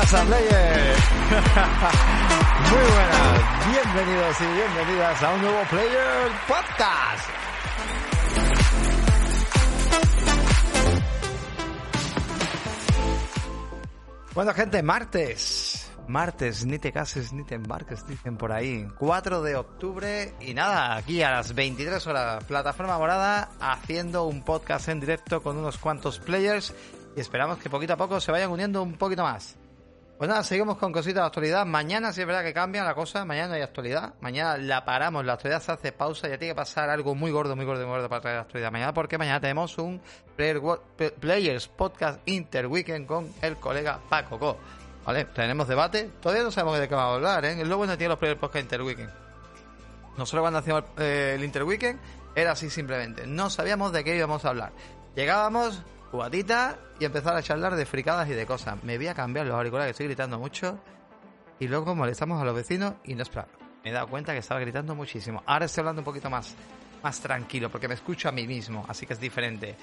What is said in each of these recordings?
Pasa, Player? Muy buenas, bienvenidos y bienvenidas a un nuevo Player Podcast. Bueno, gente, martes. Martes, ni te cases ni te embarques, dicen por ahí. 4 de octubre y nada, aquí a las 23 horas, plataforma morada, haciendo un podcast en directo con unos cuantos players y esperamos que poquito a poco se vayan uniendo un poquito más. Pues nada, seguimos con cositas de actualidad. Mañana sí es verdad que cambia la cosa. Mañana no hay actualidad. Mañana la paramos. La actualidad se hace pausa. Ya tiene que pasar algo muy gordo, muy gordo, muy gordo para traer la actualidad mañana. Porque mañana tenemos un Player, Players Podcast Interweekend con el colega Paco Co. ¿Vale? Tenemos debate. Todavía no sabemos de qué vamos a hablar, ¿eh? Lo bueno tiene los Players Podcast Interweekend. Nosotros cuando hacíamos eh, el Interweekend era así simplemente. No sabíamos de qué íbamos a hablar. Llegábamos, cubatita y empezar a charlar de fricadas y de cosas. Me voy a cambiar los auriculares, que estoy gritando mucho. Y luego molestamos a los vecinos y no es. Me he dado cuenta que estaba gritando muchísimo. Ahora estoy hablando un poquito más, más tranquilo porque me escucho a mí mismo, así que es diferente.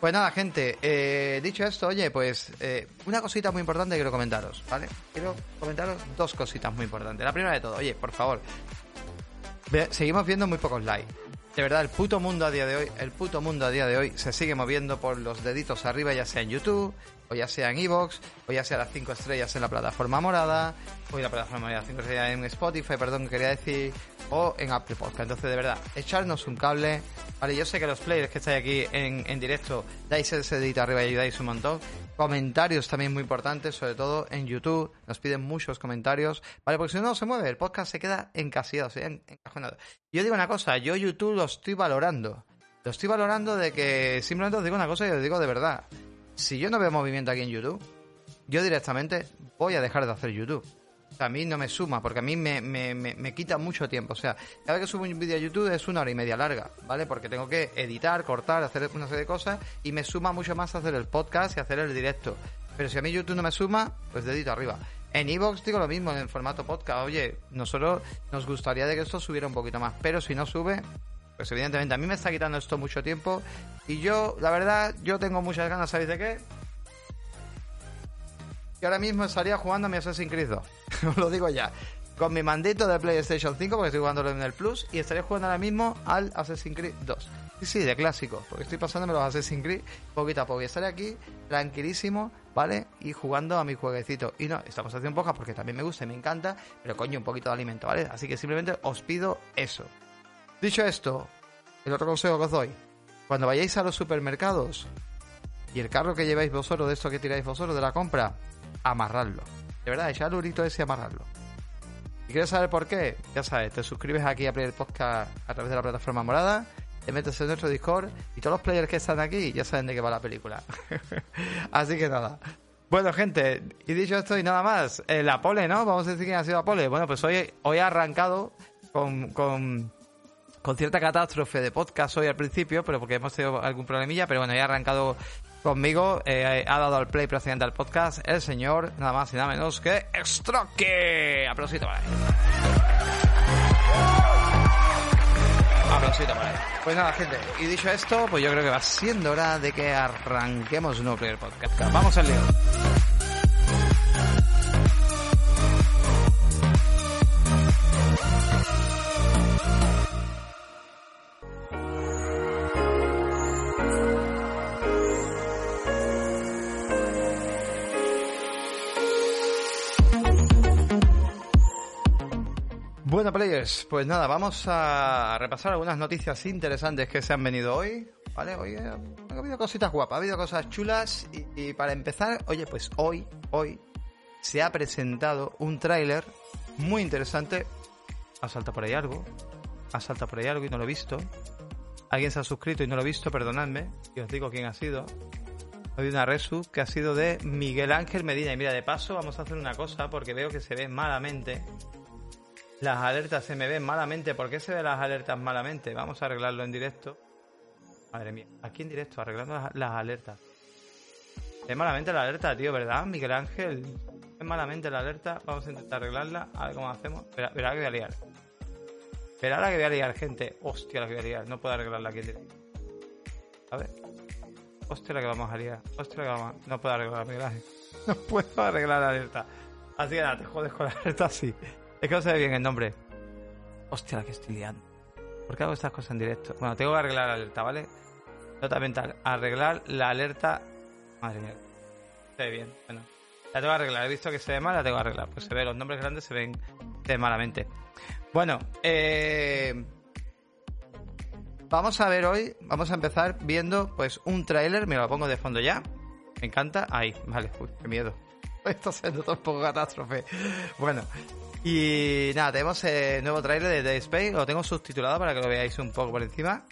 Pues nada, gente, eh, dicho esto, oye, pues eh, una cosita muy importante quiero comentaros, ¿vale? Quiero comentaros dos cositas muy importantes. La primera de todo, oye, por favor, seguimos viendo muy pocos likes. De verdad, el puto mundo a día de hoy, el puto mundo a día de hoy se sigue moviendo por los deditos arriba, ya sea en YouTube, o ya sea en Evox, o ya sea las 5 estrellas en la plataforma morada, o en la plataforma morada 5 estrellas en Spotify, perdón, quería decir, o en Apple Podcast. Entonces, de verdad, echarnos un cable. Vale, yo sé que los players que estáis aquí en, en directo dais ese dedito arriba y ayudáis un montón. Comentarios también muy importantes, sobre todo en YouTube. Nos piden muchos comentarios, ¿vale? Porque si no, se mueve, el podcast se queda encasillado, se encajonado. Yo digo una cosa, yo YouTube lo estoy valorando. Lo estoy valorando de que simplemente os digo una cosa y os digo de verdad. Si yo no veo movimiento aquí en YouTube, yo directamente voy a dejar de hacer YouTube. A mí no me suma, porque a mí me, me, me, me quita mucho tiempo. O sea, cada vez que subo un vídeo a YouTube es una hora y media larga, ¿vale? Porque tengo que editar, cortar, hacer una serie de cosas y me suma mucho más hacer el podcast y hacer el directo. Pero si a mí YouTube no me suma, pues dedito arriba. En Evox digo lo mismo, en el formato podcast. Oye, nosotros nos gustaría de que esto subiera un poquito más, pero si no sube, pues evidentemente a mí me está quitando esto mucho tiempo y yo, la verdad, yo tengo muchas ganas, ¿sabéis de qué? Que ahora mismo estaría jugando a mi Assassin's Creed 2. Os lo digo ya. Con mi mandito de PlayStation 5, porque estoy jugándolo en el Plus, y estaría jugando ahora mismo al Assassin's Creed 2. Sí, sí, de clásico, porque estoy pasándome los Assassin's Creed poquito a poco. Y estaré aquí tranquilísimo, ¿vale? Y jugando a mi jueguecito. Y no, estamos haciendo poca porque también me gusta y me encanta, pero coño, un poquito de alimento, ¿vale? Así que simplemente os pido eso. Dicho esto, el otro consejo que os doy, cuando vayáis a los supermercados y el carro que lleváis vosotros, de esto que tiráis vosotros de la compra, amarradlo. De verdad, echad el urito ese y amarradlo. Si quieres saber por qué, ya sabes, te suscribes aquí a Player Podcast a través de la plataforma morada, te metes en nuestro Discord y todos los players que están aquí ya saben de qué va la película. Así que nada. Bueno, gente, y dicho esto y nada más, eh, la pole, ¿no? Vamos a decir quién ha sido la pole. Bueno, pues hoy, hoy ha arrancado con, con, con cierta catástrofe de podcast hoy al principio, pero porque hemos tenido algún problemilla, pero bueno, ya ha arrancado conmigo, eh, ha dado al play prácticamente al podcast el señor, nada más y nada menos que Stroke. Aplausito para él. Aplausito para él. Pues nada, gente, y dicho esto, pues yo creo que va siendo hora de que arranquemos un nuevo primer podcast. Vamos al lío. Players, pues nada, vamos a repasar algunas noticias interesantes que se han venido hoy. ¿vale? Hoy eh, ha habido cositas guapas, ha habido cosas chulas y, para empezar, oye, pues hoy, hoy se ha presentado un tráiler muy interesante. Ha saltado por ahí algo, ha saltado por ahí algo y no lo he visto. Alguien se ha suscrito y no lo he visto, perdonadme, y os digo quién ha sido. Hay una resu que ha sido de Miguel Ángel Medina. Y mira, de paso vamos a hacer una cosa porque veo que se ve malamente. Las alertas se me ven malamente. ¿Por qué se ven las alertas malamente? Vamos a arreglarlo en directo. Madre mía, aquí en directo, arreglando las, alertas. Ve malamente la alerta, tío, ¿verdad, Miguel Ángel? Es malamente la alerta. Vamos a intentar arreglarla. A ver cómo hacemos. Espera, verá que voy a liar. Espera la que voy a liar, gente. Hostia, la que voy a liar. No puedo arreglarla aquí en directo. A ver. Hostia, la que vamos a liar. Hostia, la que vamos a... No puedo arreglar Miguel Ángel. No puedo arreglar la alerta. Así que nada, te jodes con la alerta así. Es que no se ve bien el nombre. Hostia, la que estoy liando. ¿Por qué hago estas cosas en directo? Bueno, tengo que arreglar la alerta, ¿vale? Nota mental. Arreglar la alerta. Madre mía. Se ve bien. Bueno. La tengo que arreglar. He visto que se ve mal, la tengo que arreglar. Pues se ve, los nombres grandes se ven, se ven malamente. Bueno, eh. Vamos a ver hoy, vamos a empezar viendo pues un tráiler, me lo pongo de fondo ya. Me encanta. Ahí, vale, uy, qué miedo. Esto se nota un poco catástrofe. Bueno, y nada, tenemos el nuevo tráiler de Dead Space, lo tengo subtitulado para que lo veáis un poco por encima.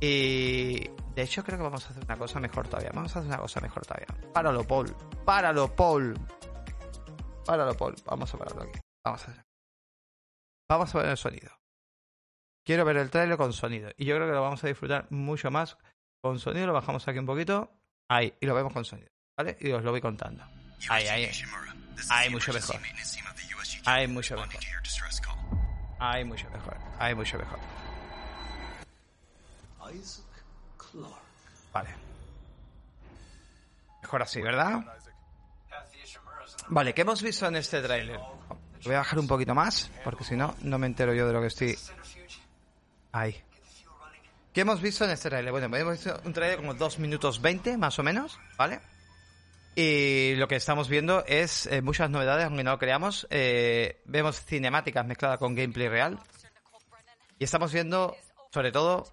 Y de hecho creo que vamos a hacer una cosa mejor todavía. Vamos a hacer una cosa mejor todavía. Páralo, Paul. Páralo, Paul. Páralo, Paul. Vamos a pararlo aquí. Vamos a hacer. Vamos a ver el sonido. Quiero ver el tráiler con sonido. Y yo creo que lo vamos a disfrutar mucho más con sonido. Lo bajamos aquí un poquito. Ahí. Y lo vemos con sonido. ¿Vale? Y os lo voy contando. Ahí, ahí. Ahí mucho mejor. Ahí mucho mejor. Ahí mucho mejor. Ahí mucho mejor. Vale. Mejor así, ¿verdad? Vale, ¿qué hemos visto en este tráiler? Voy a bajar un poquito más, porque si no, no me entero yo de lo que estoy... Ahí. ¿Qué hemos visto en este tráiler? Bueno, hemos visto un tráiler como 2 minutos 20, más o menos, ¿vale? Y lo que estamos viendo es eh, muchas novedades, aunque no lo creamos. Eh, vemos cinemáticas mezcladas con gameplay real. Y estamos viendo, sobre todo,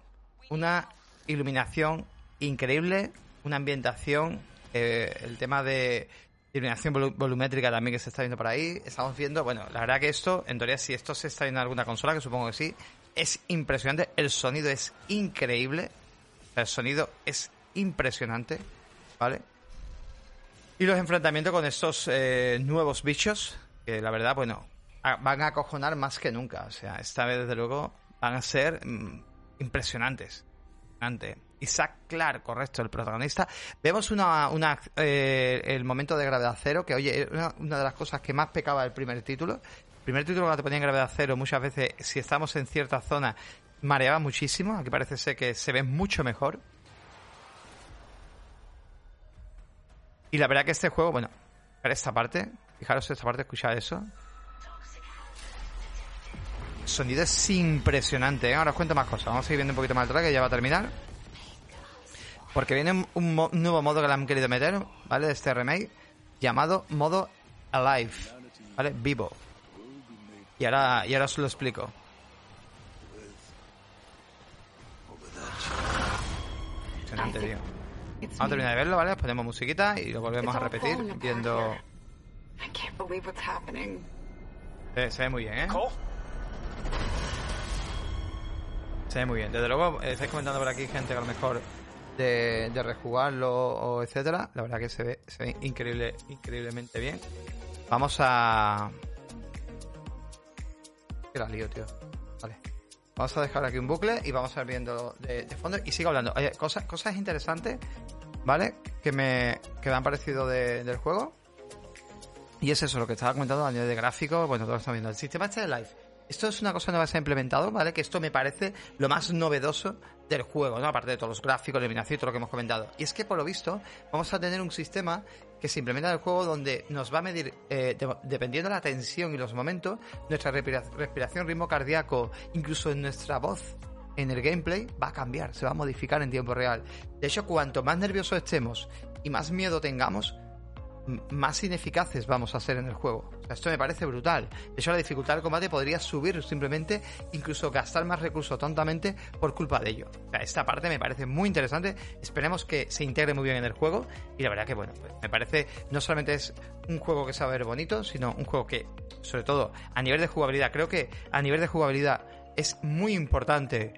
una iluminación increíble, una ambientación, eh, el tema de iluminación volu- volumétrica también que se está viendo por ahí. Estamos viendo, bueno, la verdad que esto, en teoría, si esto se está viendo en alguna consola, que supongo que sí, es impresionante. El sonido es increíble. El sonido es impresionante, ¿vale? Y los enfrentamientos con estos eh, nuevos bichos, que la verdad, bueno, van a acojonar más que nunca. O sea, esta vez, desde luego, van a ser mm, impresionantes. Impresionante. Isaac Clark, correcto, el protagonista. Vemos una, una eh, el momento de gravedad cero, que oye, una, una de las cosas que más pecaba el primer título. El primer título cuando te ponía en gravedad cero, muchas veces, si estamos en cierta zona, mareaba muchísimo. Aquí parece ser que se ve mucho mejor. Y la verdad que este juego, bueno, para esta parte, fijaros esta parte, escuchad eso. Sonido es impresionante, ¿eh? Ahora os cuento más cosas. Vamos a seguir viendo un poquito más atrás, que ya va a terminar. Porque viene un nuevo modo que le han querido meter, ¿vale? De este remake, llamado modo Alive, ¿vale? Vivo. Y ahora, y ahora os lo explico. Impresionante, tío. Vamos a terminar de verlo, ¿vale? Ponemos musiquita y lo volvemos a repetir viendo... I can't believe what's happening. Eh, se ve muy bien, ¿eh? Se ve muy bien. Desde luego, eh, estáis comentando por aquí gente que a lo mejor de, de rejugarlo o etcétera. La verdad que se ve, se ve increíble, increíblemente bien. Vamos a... Que la lío, tío. Vale. Vamos a dejar aquí un bucle y vamos a ir viendo de, fondo y sigo hablando. Oye, cosas, cosas interesantes, ¿vale? Que me, que me han parecido de- del juego. Y es eso, lo que estaba comentando a nivel de gráfico, bueno, todo lo estamos viendo. El sistema este de live. Esto es una cosa nueva que se ha implementado, ¿vale? Que esto me parece lo más novedoso del juego, ¿no? Aparte de todos los gráficos, iluminación y todo lo que hemos comentado. Y es que, por lo visto, vamos a tener un sistema que se implementa en el juego donde nos va a medir, eh, de- dependiendo de la tensión y los momentos, nuestra respira- respiración, ritmo cardíaco, incluso en nuestra voz en el gameplay va a cambiar, se va a modificar en tiempo real. De hecho, cuanto más nerviosos estemos y más miedo tengamos, más ineficaces vamos a ser en el juego. esto me parece brutal. De hecho, la dificultad del combate podría subir simplemente, incluso gastar más recursos tontamente por culpa de ello. esta parte me parece muy interesante. Esperemos que se integre muy bien en el juego. Y la verdad que, bueno, pues, me parece no solamente es un juego que sabe ver bonito, sino un juego que, sobre todo, a nivel de jugabilidad, creo que a nivel de jugabilidad es muy importante.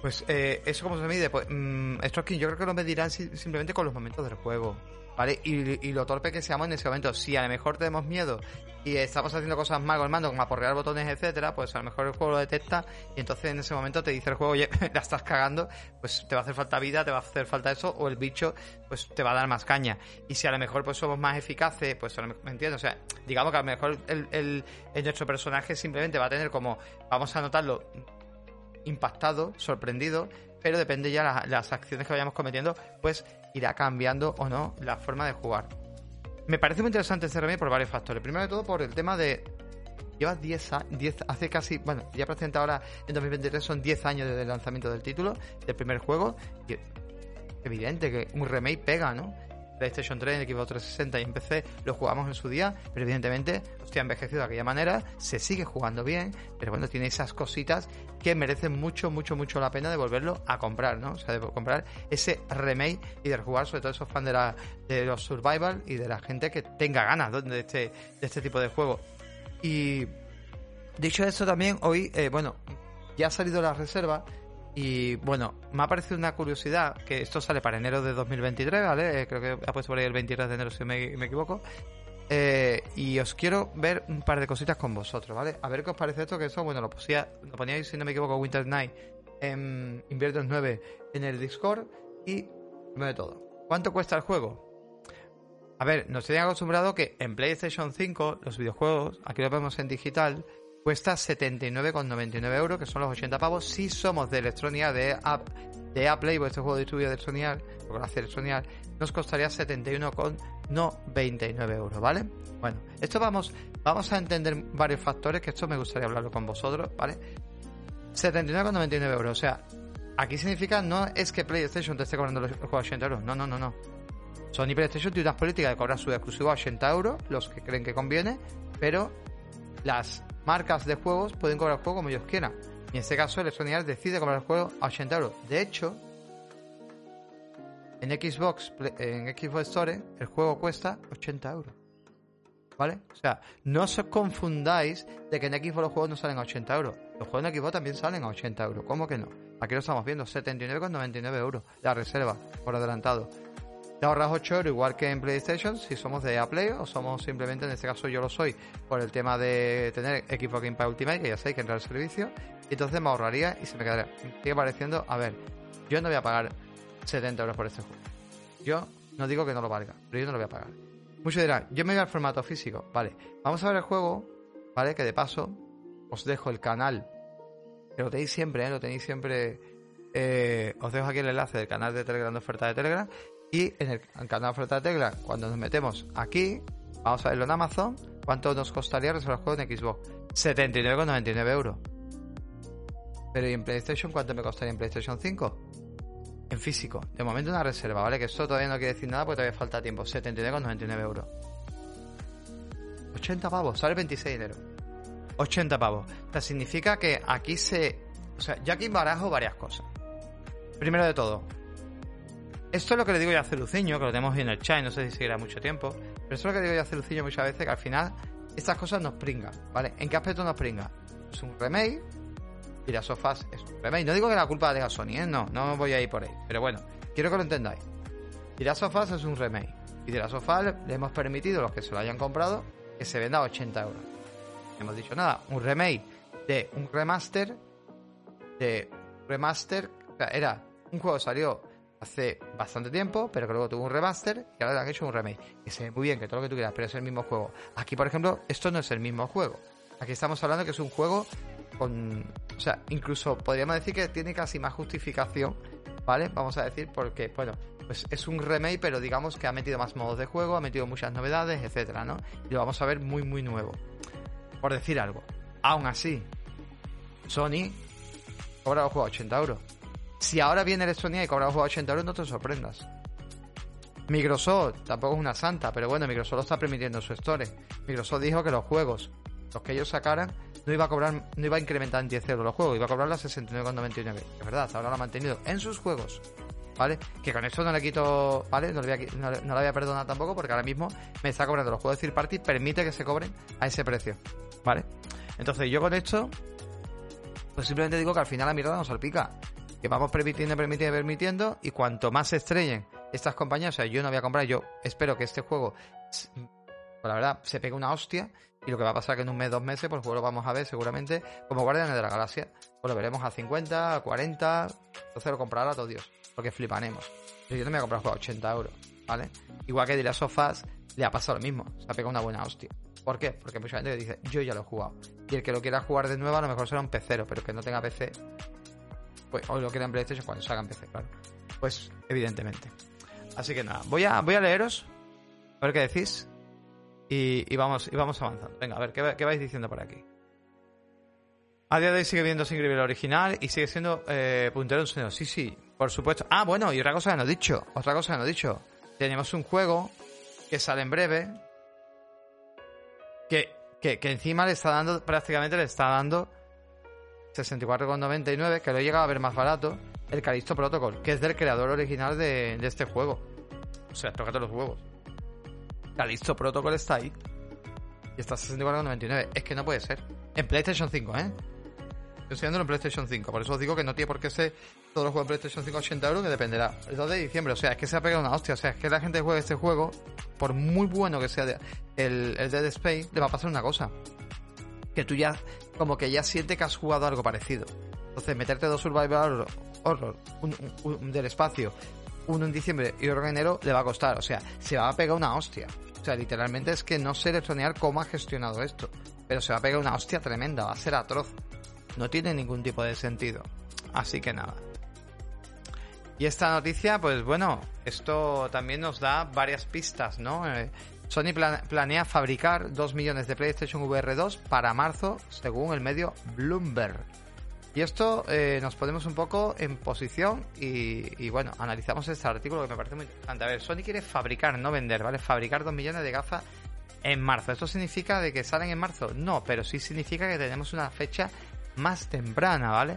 Pues eh, eso como se mide, pues mmm, yo creo que lo medirán simplemente con los momentos del juego. ¿Vale? Y, lo torpe que seamos en ese momento. Si a lo mejor tenemos miedo y estamos haciendo cosas mal con el como aporrear botones, etcétera, pues a lo mejor el juego lo detecta y entonces en ese momento te dice el juego, oye, la estás cagando, pues te va a hacer falta vida, te va a hacer falta eso, o el bicho, pues te va a dar más caña. Y si a lo mejor pues somos más eficaces, pues a lo mejor, ¿me entiendes? O sea, digamos que a lo mejor el, el, nuestro personaje simplemente va a tener como, vamos a notarlo impactado, sorprendido, pero depende ya de las acciones que vayamos cometiendo, pues irá cambiando o no la forma de jugar. Me parece muy interesante este remake por varios factores. Primero de todo por el tema de... Lleva 10 años, hace casi, bueno, ya presenta ahora en 2023 son 10 años desde el lanzamiento del título, del primer juego. Evidente que un remake pega, ¿no? PlayStation 3, en Xbox 360 y en PC lo jugamos en su día, pero evidentemente, hostia, envejecido de aquella manera, se sigue jugando bien, pero bueno, tiene esas cositas que merecen mucho, mucho, mucho la pena de volverlo a comprar, ¿no? O sea, de comprar ese remake y de jugar, sobre todo esos fans de, la, de los survival y de la gente que tenga ganas de este, de este tipo de juego. Y dicho eso también, hoy, eh, bueno, ya ha salido la reserva y bueno, me ha parecido una curiosidad que esto sale para enero de 2023, ¿vale? Eh, creo que ha puesto por ahí el 23 de enero si me, me equivoco. Eh, y os quiero ver un par de cositas con vosotros, ¿vale? A ver qué os parece esto, que eso, bueno, lo, lo poníais, si no me equivoco, Winter Night en Inviernos 9 en el Discord. Y primero de todo, ¿cuánto cuesta el juego? A ver, nos tenían acostumbrado que en PlayStation 5 los videojuegos, aquí lo vemos en digital, cuesta 79,99 euros, que son los 80 pavos. Si somos de Electronia, de, App, de Apple, pues este juego distribuido de Electronia, lo hace Electronia, nos costaría 71,99 euros, ¿vale? Bueno, esto vamos, vamos a entender varios factores, que esto me gustaría hablarlo con vosotros, ¿vale? 79,99 euros, o sea, aquí significa no es que PlayStation te esté cobrando los juegos a 80 euros, no, no, no, no. Sony PlayStation tiene unas políticas de cobrar su exclusivo a 80 euros, los que creen que conviene, pero las marcas de juegos pueden cobrar el juego como ellos quieran. Y en este caso, Electronic decide cobrar el juego a 80 euros. De hecho, en Xbox, en Xbox Store, el juego cuesta 80 euros. ¿Vale? O sea, no os confundáis de que en Xbox los juegos no salen a 80 euros. Los juegos en Xbox también salen a 80 euros. ¿Cómo que no? Aquí lo estamos viendo, 79,99 euros. La reserva, por adelantado. Te ahorras 8 euros igual que en PlayStation si somos de Play o somos simplemente, en este caso yo lo soy, por el tema de tener equipo Game Pass Ultimate, que ya sé que entra el servicio, entonces me ahorraría y se me quedaría. sigue pareciendo, a ver, yo no voy a pagar 70 euros por este juego. Yo no digo que no lo valga, pero yo no lo voy a pagar. Muchos dirán, yo me voy al formato físico. Vale, vamos a ver el juego, ¿vale? Que de paso os dejo el canal. Que lo tenéis siempre, ¿eh? Lo tenéis siempre. Eh, os dejo aquí el enlace del canal de Telegram de oferta de Telegram y en el, canal de Telegram, cuando nos metemos aquí, vamos a verlo en Amazon, ¿cuánto nos costaría reservar el juego en Xbox? 79,99 euros. Pero ¿y en PlayStation cuánto me costaría en PlayStation 5? En físico. De momento una reserva, ¿vale? Que esto todavía no quiere decir nada porque todavía falta tiempo. 79,99 euros. 80 pavos, sale el 26 de enero. 80 pavos. O sea, significa que aquí se... O sea, yo aquí barajo varias cosas. Primero de todo, esto es lo que le digo yo a Celuciño, que lo tenemos en el chat, no sé si seguirá mucho tiempo, pero esto es lo que digo yo a Celuciño muchas veces, que al final estas cosas nos pringan, ¿vale? ¿En qué aspecto nos pringan? Es un remake, y las sofás es un remake. No digo que la culpa la tenga Sony, ¿eh? No, no voy a ir por ahí, pero bueno, quiero que lo entendáis. Y las sofás es un remake. Y de las sofás le hemos permitido, a los que se lo hayan comprado, que se venda a 80 euros. No hemos dicho nada, un remake de un remaster, de remaster, o sea, era un juego salió hace bastante tiempo, pero que luego tuvo un remaster y ahora le han hecho un remake. Que se ve muy bien, que todo lo que tú quieras, pero es el mismo juego. Aquí, por ejemplo, esto no es el mismo juego. Aquí estamos hablando que es un juego con. O sea, incluso podríamos decir que tiene casi más justificación, ¿vale? Vamos a decir, porque, bueno, pues es un remake, pero digamos que ha metido más modos de juego, ha metido muchas novedades, etcétera, ¿no? Y lo vamos a ver muy, muy nuevo. Por decir algo. Aún así, Sony cobra el juego a 80 euros. Si ahora viene Electronic y cobra un juego a 80 euros, no te sorprendas. Microsoft tampoco es una santa, pero bueno, Microsoft lo está permitiendo en su store. Microsoft dijo que los juegos, los que ellos sacaran, no iba a cobrar, no iba a incrementar en 10 euros los juegos, iba a cobrar las 69,99. Es verdad, ahora lo ha mantenido en sus juegos. ¿Vale? Que con esto no le quito, ¿vale? No le, voy a, a perdonar tampoco porque ahora mismo me está cobrando los juegos de third party, permite que se cobren a ese precio, ¿vale? Entonces yo con esto, pues simplemente digo que al final la mirada nos salpica. Que vamos permitiendo, permitiendo, permitiendo, y cuanto más se estrellen estas compañías, o sea, yo no voy a comprar, yo espero que este juego, pues, la verdad, se pegue una hostia, y lo que va a pasar que en un mes, dos meses, pues lo vamos a ver seguramente como Guardianes de la Galaxia. Pues lo veremos a 50, a 40, entonces lo comprará todo Dios, porque fliparemos. Yo no me voy a comprar juego a 80 euros, ¿vale? Igual que dirá Sofás, le ha pasado lo mismo, se ha pegado una buena hostia. ¿Por qué? Porque mucha gente dice, yo ya lo he jugado. Y el que lo quiera jugar de nuevo a lo mejor será un pecero, pero que no tenga PC, pues, o lo en PlayStation cuando salga en PC, claro. Pues, evidentemente. Así que nada, voy a, voy a leeros, a ver qué decís. Y, y vamos, y vamos avanzando. Venga, a ver, ¿qué, qué vais diciendo por aquí? A día de hoy sigue viendo sin el original y sigue siendo eh, puntero en sonido. Sí, sí, por supuesto. Ah, bueno, y otra cosa que no he dicho. Otra cosa que no he dicho. Tenemos un juego que sale en breve. Que, que, que encima le está dando, prácticamente le está dando 64,99, que lo he llegado a ver más barato. El Callisto Protocol, que es del creador original de, este juego. O sea, tócate los huevos. Callisto Protocol está ahí. Y está a 64,99. Es que no puede ser. En PlayStation 5, ¿eh? Estoy enseñándolo en PlayStation 5. Por eso os digo que no tiene por qué ser todos los juegos en PlayStation 5 a 80 euros, que dependerá. El 2 de diciembre, o sea, es que se ha pegado una hostia. O sea, es que la gente juegue este juego, por muy bueno que sea el Dead Space, le va a pasar una cosa. Que tú ya, como que ya sientes que has jugado algo parecido. Entonces, meterte dos Survival Horror, un del espacio, uno en diciembre y otro en enero, le va a costar. O sea, se va a pegar una hostia. O sea, literalmente es que no sé electronear cómo ha gestionado esto. Pero se va a pegar una hostia tremenda, va a ser atroz. No tiene ningún tipo de sentido. Así que nada. Y esta noticia, pues bueno, esto también nos da varias pistas, ¿no? Eh, Sony plan- planea fabricar 2 millones de PlayStation VR 2 para marzo, según el medio Bloomberg. Y esto eh, nos ponemos un poco en posición y, y, bueno, analizamos este artículo que me parece muy interesante. A ver, Sony quiere fabricar, no vender, ¿vale? Fabricar 2 millones de gafas en marzo. ¿Esto significa de que salen en marzo? No, pero sí significa que tenemos una fecha más temprana, ¿vale?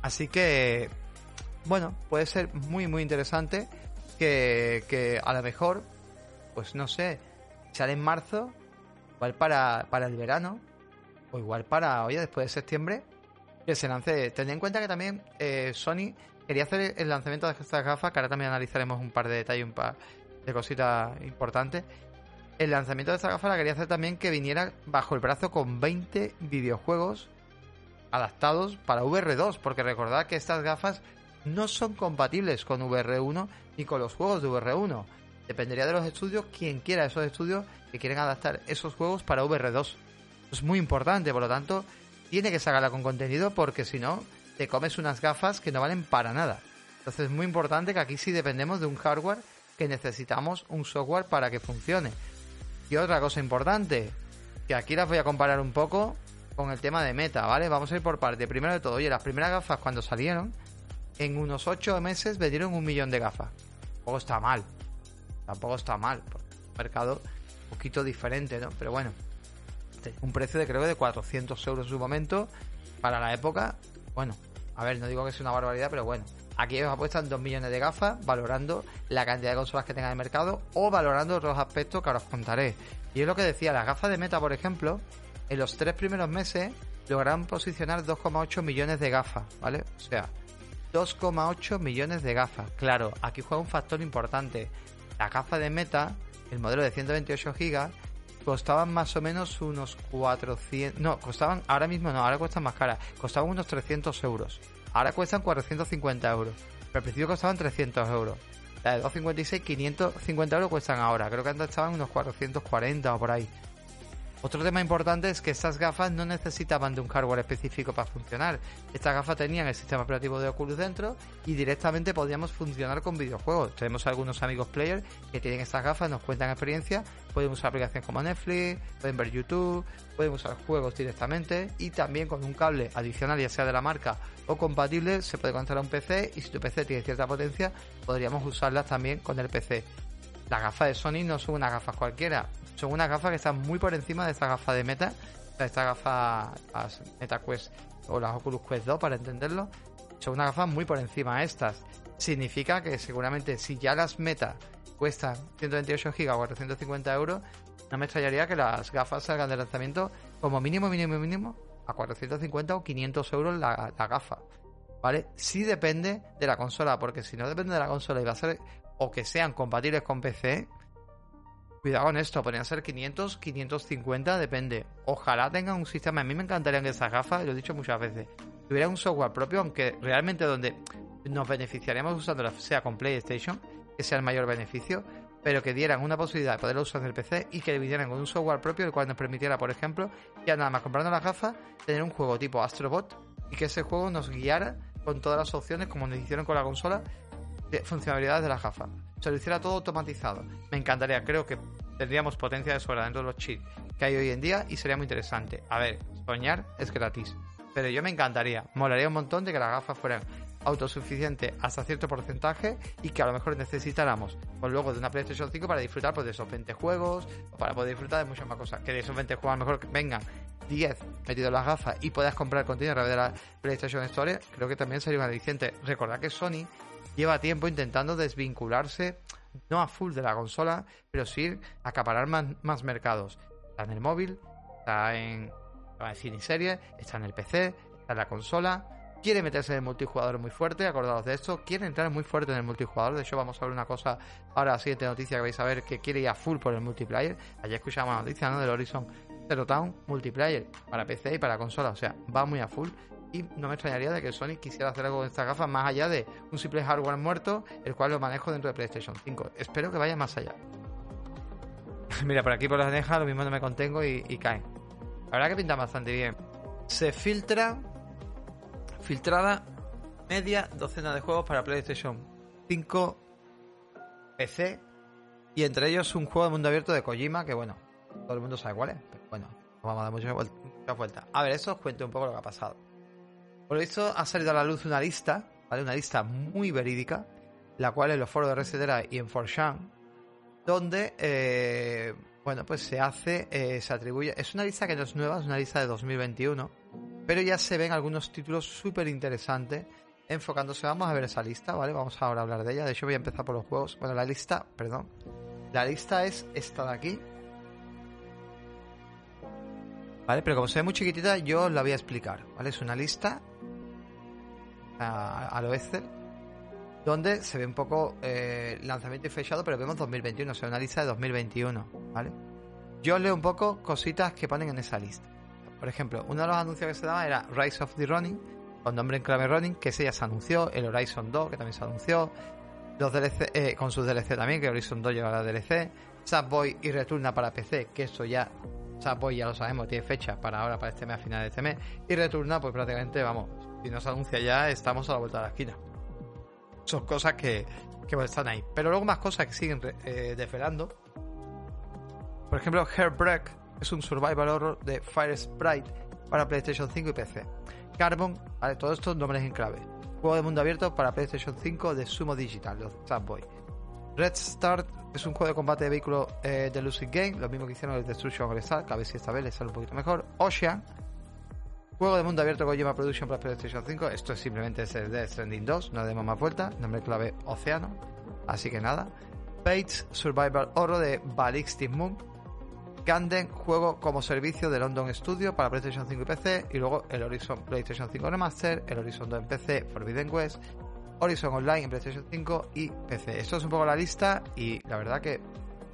Así que, bueno, puede ser muy, muy interesante que, que a lo mejor, pues no sé, sale en marzo, igual para, para el verano, o igual para, oye, después de septiembre, que se lance. Tened en cuenta que también eh, Sony quería hacer el lanzamiento de estas gafas, que ahora también analizaremos un par de detalles, un par de cositas importantes. El lanzamiento de esta gafa la quería hacer también que viniera bajo el brazo con 20 videojuegos adaptados para VR2, porque recordad que estas gafas no son compatibles con VR1 ni con los juegos de VR1. Dependería de los estudios, quien quiera esos estudios que quieren adaptar esos juegos para VR2. Es muy importante, por lo tanto, tiene que sacarla con contenido porque si no, te comes unas gafas que no valen para nada. Entonces es muy importante que aquí sí dependemos de un hardware que necesitamos un software para que funcione. Y otra cosa importante, que aquí las voy a comparar un poco con el tema de meta, ¿vale? Vamos a ir por parte. Primero de todo, oye, las primeras gafas cuando salieron, en unos 8 meses vendieron un millón de gafas. Tampoco está mal. Tampoco está mal. Un mercado un poquito diferente, ¿no? Pero bueno, un precio de creo que de 400 euros en su momento. Para la época, bueno, a ver, no digo que sea una barbaridad, pero bueno. Aquí ellos apuestan 2 millones de gafas, valorando la cantidad de consolas que tenga en el mercado o valorando otros aspectos que ahora os contaré. Y es lo que decía, las gafas de meta, por ejemplo, en los tres primeros meses lograron posicionar 2,8 millones de gafas, ¿vale? O sea, 2,8 millones de gafas. Claro, aquí juega un factor importante. La gafa de meta, el modelo de 128 gigas, costaban más o menos unos 400... No, costaban, ahora mismo no, ahora cuestan más caras. Costaban unos 300 euros. Ahora cuestan 450 euros. Pero al principio costaban 300 euros. La de 256, 550 euros cuestan ahora. Creo que antes estaban unos 440 o por ahí. Otro tema importante es que estas gafas no necesitaban de un hardware específico para funcionar. Estas gafas tenían el sistema operativo de Oculus dentro y directamente podíamos funcionar con videojuegos. Tenemos algunos amigos players que tienen estas gafas, nos cuentan experiencia, pueden usar aplicaciones como Netflix, pueden ver YouTube, pueden usar juegos directamente y también con un cable adicional, ya sea de la marca o compatible, se puede conectar a un PC y si tu PC tiene cierta potencia, podríamos usarlas también con el PC. las gafas de Sony no son unas gafas cualquiera, son unas gafas que están muy por encima de esta gafa de Meta, esta gafa, las Meta Quest o las Oculus Quest 2 para entenderlo, son unas gafas muy por encima de estas. Significa que seguramente si ya las Meta cuestan 128 GB o 450 euros, no me extrañaría que las gafas salgan de lanzamiento como mínimo, mínimo, mínimo a 450 o 500 euros la, la gafa. ¿Vale? Sí depende de la consola, porque si no depende de la consola y va a ser o que sean compatibles con PC, cuidado con esto, podrían ser 500, 550, depende. Ojalá tengan un sistema, a mí me encantaría que esas gafas, lo he dicho muchas veces, tuviera un software propio, aunque realmente donde nos beneficiaríamos usándola sea con PlayStation, que sea el mayor beneficio, pero que dieran una posibilidad de poderlo usar en el PC y que le vinieran con un software propio, el cual nos permitiera, por ejemplo, ya nada más comprando las gafas, tener un juego tipo Astrobot y que ese juego nos guiara con todas las opciones, como nos hicieron con la consola, de funcionalidades de la gafas. Se lo hiciera todo automatizado. Me encantaría, creo que tendríamos potencia de sobra dentro de los chips que hay hoy en día y sería muy interesante. A ver, soñar es gratis. Pero yo me encantaría, molaría un montón de que las gafas fueran autosuficientes hasta cierto porcentaje y que a lo mejor necesitáramos pues luego de una PlayStation 5 para disfrutar pues, de esos 20 juegos o para poder disfrutar de muchas más cosas. Que de esos 20 juegos a lo mejor vengan 10 metidos en las gafas y puedas comprar contenido a través de la PlayStation Store, creo que también sería una aliciente. Recordad que Sony lleva tiempo intentando desvincularse, no a full de la consola, pero sí acaparar más, mercados. Está en el móvil, está en, está en cine y series, está en el PC, está en la consola. Quiere meterse en el multijugador muy fuerte, acordados de esto. Quiere entrar muy fuerte en el multijugador. De hecho, vamos a ver una cosa ahora, la siguiente noticia que vais a ver, que quiere ir a full por el multiplayer. Ayer escuchamos la noticia ¿no? del Horizon Zero Town multiplayer para PC y para consola. O sea, va muy a full y no me extrañaría de que Sony quisiera hacer algo con estas gafas más allá de un simple hardware muerto, el cual lo manejo dentro de PlayStation 5. Espero que vaya más allá. Mira, por aquí por las anejas lo mismo no me contengo y, y caen. La verdad que pinta bastante bien. Se filtra, filtrada media docena de juegos para PlayStation 5, PC y entre ellos un juego de mundo abierto de Kojima que bueno, todo el mundo sabe cuál es, pero bueno, no vamos a dar muchas vueltas. Vuelta. A ver, eso os cuento un poco lo que ha pasado. Por visto ha salido a la luz una lista, ¿vale? Una lista muy verídica, la cual en los foros de Resetera y en 4 donde, eh, bueno, pues se hace, eh, se atribuye, es una lista que no es nueva, es una lista de 2021, pero ya se ven algunos títulos súper interesantes enfocándose, vamos a ver esa lista, ¿vale? Vamos ahora a hablar de ella, de hecho voy a empezar por los juegos, bueno, la lista, perdón, la lista es esta de aquí, ¿Vale? Pero como se ve muy chiquitita, yo os la voy a explicar, ¿vale? Es una lista a, a lo Excel donde se ve un poco eh, lanzamiento y fechado, pero vemos 2021, o sea, una lista de 2021, ¿vale? Yo leo un poco cositas que ponen en esa lista. Por ejemplo, uno de los anuncios que se daba era Rise of the Running, con nombre en clave Running, que ese ya se anunció, el Horizon 2, que también se anunció, los DLC, eh, con sus DLC también, que Horizon 2 llevará DLC, Subboy y Returna para PC, que eso ya Subway ya lo sabemos, tiene fecha para ahora, para este mes, a final de este mes. Y Returna, pues prácticamente, vamos, si no se anuncia ya, estamos a la vuelta de la esquina. Son cosas que, que están ahí. Pero luego más cosas que siguen eh, desvelando. Por ejemplo, Hairbreak es un survival horror de Fire Sprite para PlayStation 5 y PC. Carbon, vale, todos estos nombres en clave. Juego de mundo abierto para PlayStation 5 de Sumo Digital, los Subway. Red Start es un juego de combate de vehículos eh, de Lucid Game, lo mismo que hicieron el Destruction All Star, que a ver si esta vez les sale un poquito mejor. Ocean, juego de mundo abierto Kojima Production para PlayStation 5. Esto es simplemente el Death Stranding 2, no demos más vuelta. Nombre clave Océano. Así que nada. Fates Survival Horror de Ballistic Moon. Ganden, juego como servicio de London Studio para PlayStation 5 y PC. Y luego el Horizon PlayStation 5 Remaster, el Horizon 2 en PC, Forbidden West, Horizon Online en PlayStation 5 y PC. Esto es un poco la lista y la verdad que,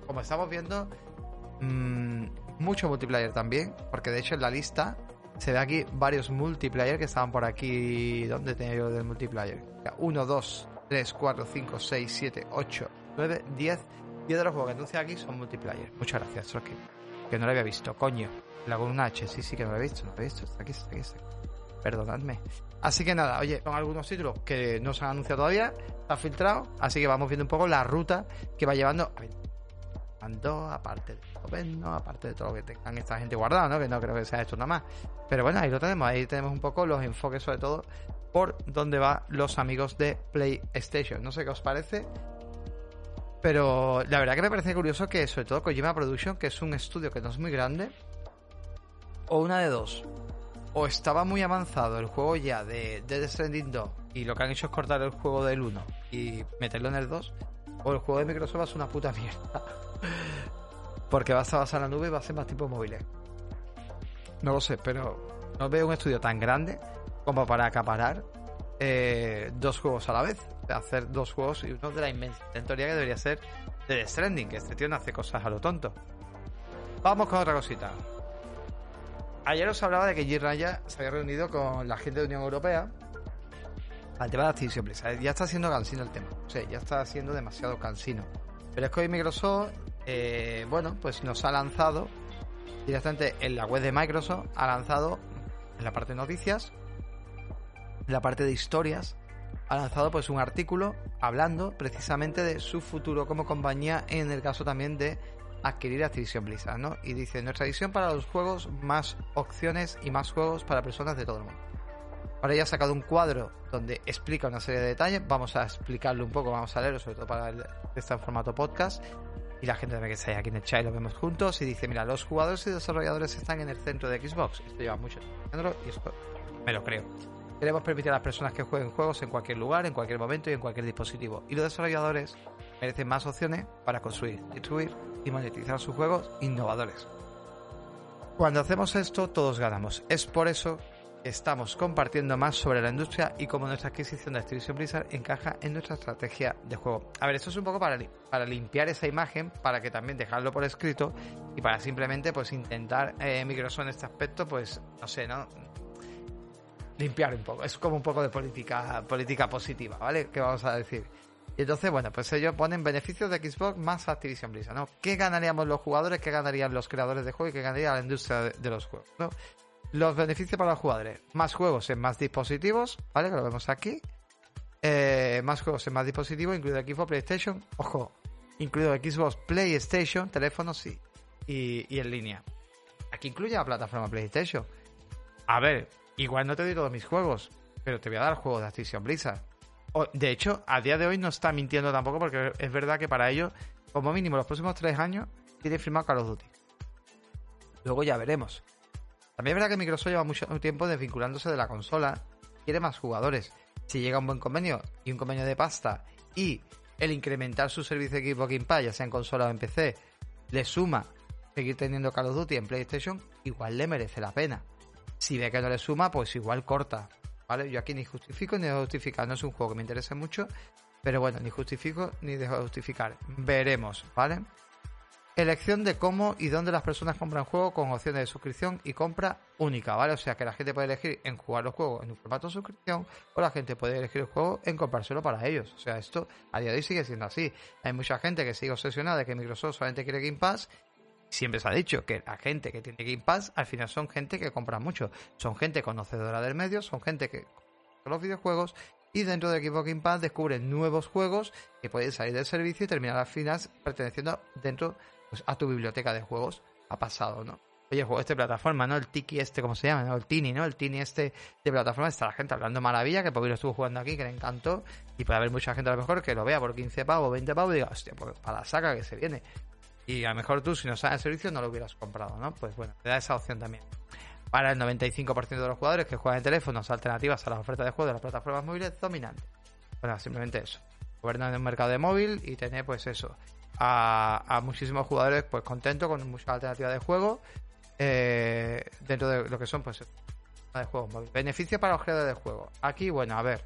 como estamos viendo, mmm, mucho multiplayer también, porque de hecho en la lista se ve aquí varios multiplayer que estaban por aquí. ¿Dónde tenía yo del multiplayer? 1, 2, 3, 4, 5, 6, 7, 8, 9, 10. 10 de los juegos que anuncia aquí son multiplayer. Muchas gracias, Troki. Que no lo había visto, coño. La con una H, sí, sí que no lo he visto, no lo he visto. Está aquí, está aquí, está aquí. Perdonadme. Así que nada, oye, son algunos títulos que no se han anunciado todavía, está filtrado, así que vamos viendo un poco la ruta que va llevando. Aparte de ¿no? aparte de todo lo que tengan esta gente guardado, ¿no? Que no creo que sea esto nada más. Pero bueno, ahí lo tenemos, ahí tenemos un poco los enfoques, sobre todo, por dónde van los amigos de PlayStation. No sé qué os parece. Pero la verdad que me parece curioso que, sobre todo, Kojima Production, que es un estudio que no es muy grande, o una de dos. O estaba muy avanzado el juego ya de Dead Stranding 2 y lo que han hecho es cortar el juego del 1 y meterlo en el 2, o el juego de Microsoft es una puta mierda. Porque va a en la nube y va a ser más tipo móviles. No lo sé, pero no veo un estudio tan grande como para acaparar eh, dos juegos a la vez. Hacer dos juegos y uno de la inmensa que debería ser de Stranding, que este tío no hace cosas a lo tonto. Vamos con otra cosita. Ayer os hablaba de que G. Raya se había reunido con la gente de Unión Europea al tema de Activision Blizzard. Ya está siendo cansino el tema. O sea, ya está siendo demasiado cansino. Pero es que hoy Microsoft, eh, bueno, pues nos ha lanzado directamente en la web de Microsoft, ha lanzado en la parte de noticias, en la parte de historias, ha lanzado pues un artículo hablando precisamente de su futuro como compañía en el caso también de adquirir Activision Blizzard, ¿no? Y dice, nuestra visión para los juegos, más opciones y más juegos para personas de todo el mundo. Ahora ya ha sacado un cuadro donde explica una serie de detalles. Vamos a explicarlo un poco, vamos a leerlo, sobre todo para el, en formato podcast. Y la gente también que está aquí en el chat y lo vemos juntos. Y dice: Mira, los jugadores y desarrolladores están en el centro de Xbox. Esto lleva mucho tiempo y esto me lo creo. Queremos permitir a las personas que jueguen juegos en cualquier lugar, en cualquier momento y en cualquier dispositivo. Y los desarrolladores merecen más opciones para construir, distribuir y monetizar sus juegos innovadores. Cuando hacemos esto, todos ganamos. Es por eso estamos compartiendo más sobre la industria y cómo nuestra adquisición de Activision Blizzard encaja en nuestra estrategia de juego. A ver, esto es un poco para, para limpiar esa imagen, para que también dejarlo por escrito y para simplemente pues intentar eh, Microsoft en este aspecto, pues no sé, ¿no? Limpiar un poco. Es como un poco de política, política positiva, ¿vale? Que vamos a decir. Y entonces, bueno, pues ellos ponen beneficios de Xbox más Activision Blizzard, ¿no? ¿Qué ganaríamos los jugadores? ¿Qué ganarían los creadores de juego? ¿Y qué ganaría la industria de, de los juegos? ¿no? Los beneficios para los jugadores. Más juegos en más dispositivos, ¿vale? Que lo vemos aquí. Eh, más juegos en más dispositivos, incluido Xbox, PlayStation. Ojo, incluido Xbox, PlayStation, teléfonos. Y, y en línea. Aquí incluye la plataforma PlayStation. A ver, igual no te doy todos mis juegos, pero te voy a dar juegos de Activision Blizzard. O, de hecho, a día de hoy no está mintiendo tampoco porque es verdad que para ellos, como mínimo los próximos tres años, tiene firmado Call of Duty. Luego ya veremos. También es verdad que Microsoft lleva mucho tiempo desvinculándose de la consola, quiere más jugadores. Si llega un buen convenio y un convenio de pasta y el incrementar su servicio de Xbox Game ya sea en consola o en PC, le suma seguir teniendo Call of Duty en PlayStation, igual le merece la pena. Si ve que no le suma, pues igual corta. ¿Vale? Yo aquí ni justifico ni dejo justificar. No es un juego que me interese mucho, pero bueno, ni justifico ni dejo de justificar. Veremos, ¿vale? Elección de cómo y dónde las personas compran juegos con opciones de suscripción y compra única, ¿vale? O sea que la gente puede elegir en jugar los juegos en un formato de suscripción o la gente puede elegir el juego en comprárselo para ellos. O sea, esto a día de hoy sigue siendo así. Hay mucha gente que sigue obsesionada de que Microsoft solamente quiere Game Pass. Siempre se ha dicho que la gente que tiene Game Pass al final son gente que compra mucho. Son gente conocedora del medio, son gente que los videojuegos y dentro de Xbox Game Pass descubren nuevos juegos que pueden salir del servicio y terminar al final perteneciendo dentro pues, a tu biblioteca de juegos. Ha pasado, ¿no? Oye, juego este plataforma, ¿no? El Tiki este, ¿cómo se llama? ¿no? El Tini, ¿no? El Tini este de plataforma. Está la gente hablando maravilla, que por lo estuvo jugando aquí, que le encantó. Y puede haber mucha gente a lo mejor que lo vea por 15 pavos, 20 pavos y diga, hostia, pues para la saca que se viene. Y a lo mejor tú, si no sabes el servicio, no lo hubieras comprado, ¿no? Pues bueno, te da esa opción también. Para el 95% de los jugadores que juegan en teléfonos alternativas a las ofertas de juego de las plataformas móviles dominantes. Bueno, simplemente eso. Gobernar en el mercado de móvil y tener, pues eso, a, muchísimos jugadores pues contentos con muchas alternativas de juego eh, dentro de lo que son pues de juegos Beneficio para los creadores de juego. Aquí, bueno, a ver.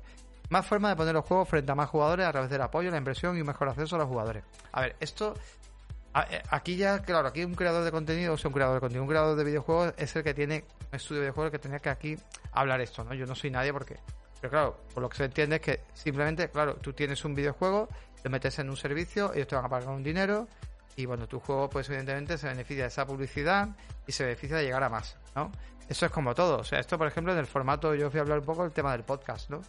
Más forma de poner los juegos frente a más jugadores a través del apoyo, la impresión y un mejor acceso a los jugadores. A ver, esto. Eh, aquí ya, claro, aquí un creador de contenido, o sea, un creador de contenido, un creador de videojuegos es el que tiene un estudio de videojuegos que tenía que aquí hablar esto, ¿no? Yo no soy nadie porque. Pero claro, por lo que se entiende es que simplemente, claro, tú tienes un videojuego te metes en un servicio, ellos te van a pagar un dinero y bueno, tu juego pues evidentemente se beneficia de esa publicidad y se beneficia de llegar a más, ¿no? Eso es como todo, o sea, esto por ejemplo en el formato, yo fui a hablar un poco del tema del podcast, ¿no?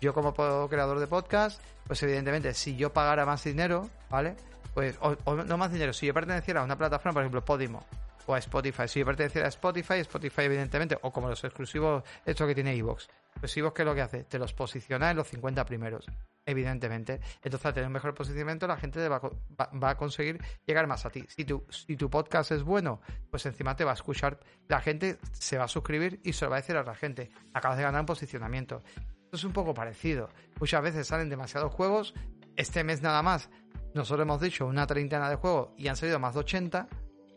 Yo como creador de podcast, pues evidentemente si yo pagara más dinero, ¿vale? Pues, o, no más dinero, si yo perteneciera a una plataforma, por ejemplo, Podimo, o a Spotify. Si yo perteneciera a Spotify, Spotify evidentemente, o como los exclusivos, esto que tiene Evox. Pues Evox, ¿qué es lo que hace? Te los posiciona en los 50 primeros. evidentemente. Entonces, al tener un mejor posicionamiento, la gente va, va, va, a conseguir llegar más a ti. Si tu, si tu podcast es bueno, pues encima te va a escuchar, la gente se va a suscribir y se lo va a decir a la gente. Acabas de ganar un posicionamiento. Esto es un poco parecido. Muchas veces salen demasiados juegos. Este mes nada más, nosotros hemos dicho una treintena de juegos y han salido más de 80,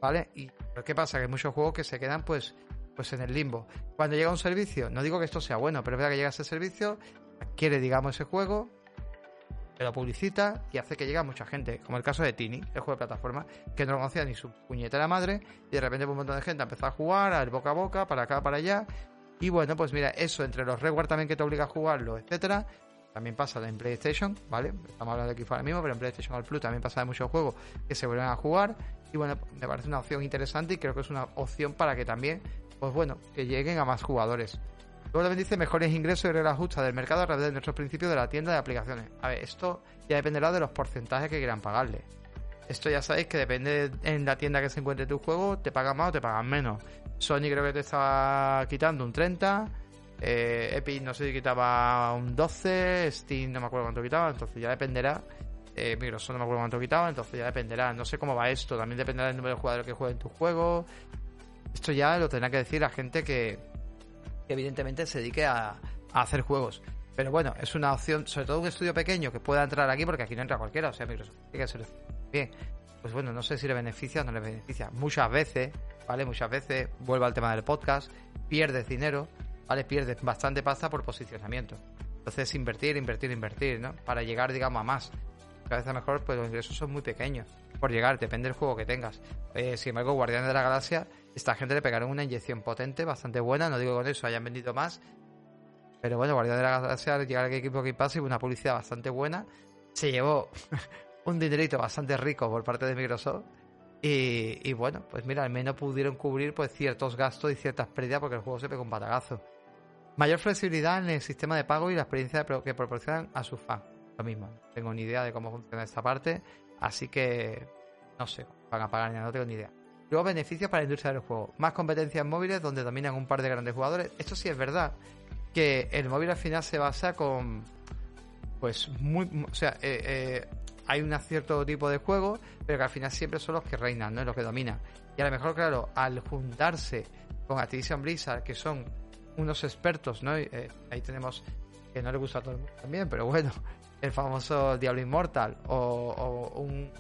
¿vale? Y ¿qué pasa? Que hay muchos juegos que se quedan pues, pues en el limbo. Cuando llega un servicio, no digo que esto sea bueno, pero es verdad que llega ese servicio, adquiere, digamos, ese juego, lo publicita y hace que llegue a mucha gente, como el caso de Tini, el juego de plataforma, que no conocía ni su puñetera madre, y de repente un montón de gente empezó a jugar, a ir boca a boca, para acá, para allá, y bueno, pues mira, eso entre los reward también que te obliga a jugarlo, etcétera, también pasa en PlayStation, ¿vale? Estamos hablando de aquí ahora mismo, pero en PlayStation All Plus también pasa de muchos juegos que se vuelven a jugar, y bueno, me parece una opción interesante y creo que es una opción para que también, pues bueno, que lleguen a más jugadores. Luego también dice mejores ingresos y reglas justas del mercado a través de nuestros principios de la tienda de aplicaciones. A ver, esto ya dependerá de los porcentajes que quieran pagarle. Esto ya sabéis que depende en la tienda que se encuentre tu juego, te pagan más o te pagan menos. Sony creo que te estaba quitando un 30, eh, Epic no sé si quitaba un 12, Steam no me acuerdo cuánto quitaba, entonces ya dependerá. Eh, Microsoft no me acuerdo cuánto quitaba, entonces ya dependerá. No sé cómo va esto, también dependerá del número de jugadores que jueguen tu juego. Esto ya lo tendrá que decir la gente que, evidentemente se dedique a, a, hacer juegos. Pero bueno, es una opción, sobre todo un estudio pequeño que pueda entrar aquí, porque aquí no entra cualquiera, o sea, Microsoft tiene que ser bien. Pues bueno, no sé si le beneficia o no le beneficia. Muchas veces, ¿vale? Muchas veces, vuelvo al tema del podcast, pierdes dinero, ¿vale? Pierdes bastante pasta por posicionamiento. Entonces, invertir, invertir, invertir, ¿no? Para llegar, digamos, a más. Cada vez mejor, pues los ingresos son muy pequeños. Por llegar, depende del juego que tengas. Eh, sin embargo, Guardianes de la Galaxia, esta gente le pegaron una inyección potente, bastante buena. No digo que con eso hayan vendido más. Pero bueno, Guardianes de la Galaxia, llegar al equipo que pasa y una publicidad bastante buena. Se llevó un dinerito bastante rico por parte de Microsoft. Y, bueno, pues mira, al menos pudieron cubrir pues ciertos gastos y ciertas pérdidas porque el juego se pegó un patagazo. Mayor flexibilidad en el sistema de pago y la experiencia que proporcionan a sus fans. Lo mismo, no tengo ni idea de cómo funciona esta parte, así que no sé, van a pagar, no tengo ni idea. Luego beneficios para la industria del juego. Más competencias móviles donde dominan un par de grandes jugadores. Esto sí es verdad, que el móvil al final se basa con... Pues muy... O sea, eh, eh, hay un cierto tipo de juego, pero que al final siempre son los que reinan, ¿no? Los que dominan. Y a lo mejor, claro, al juntarse con Activision Blizzard, que son unos expertos, ¿no? Eh, ahí tenemos que no le gusta a todo el mundo también, pero bueno, el famoso Diablo Immortal o, o un,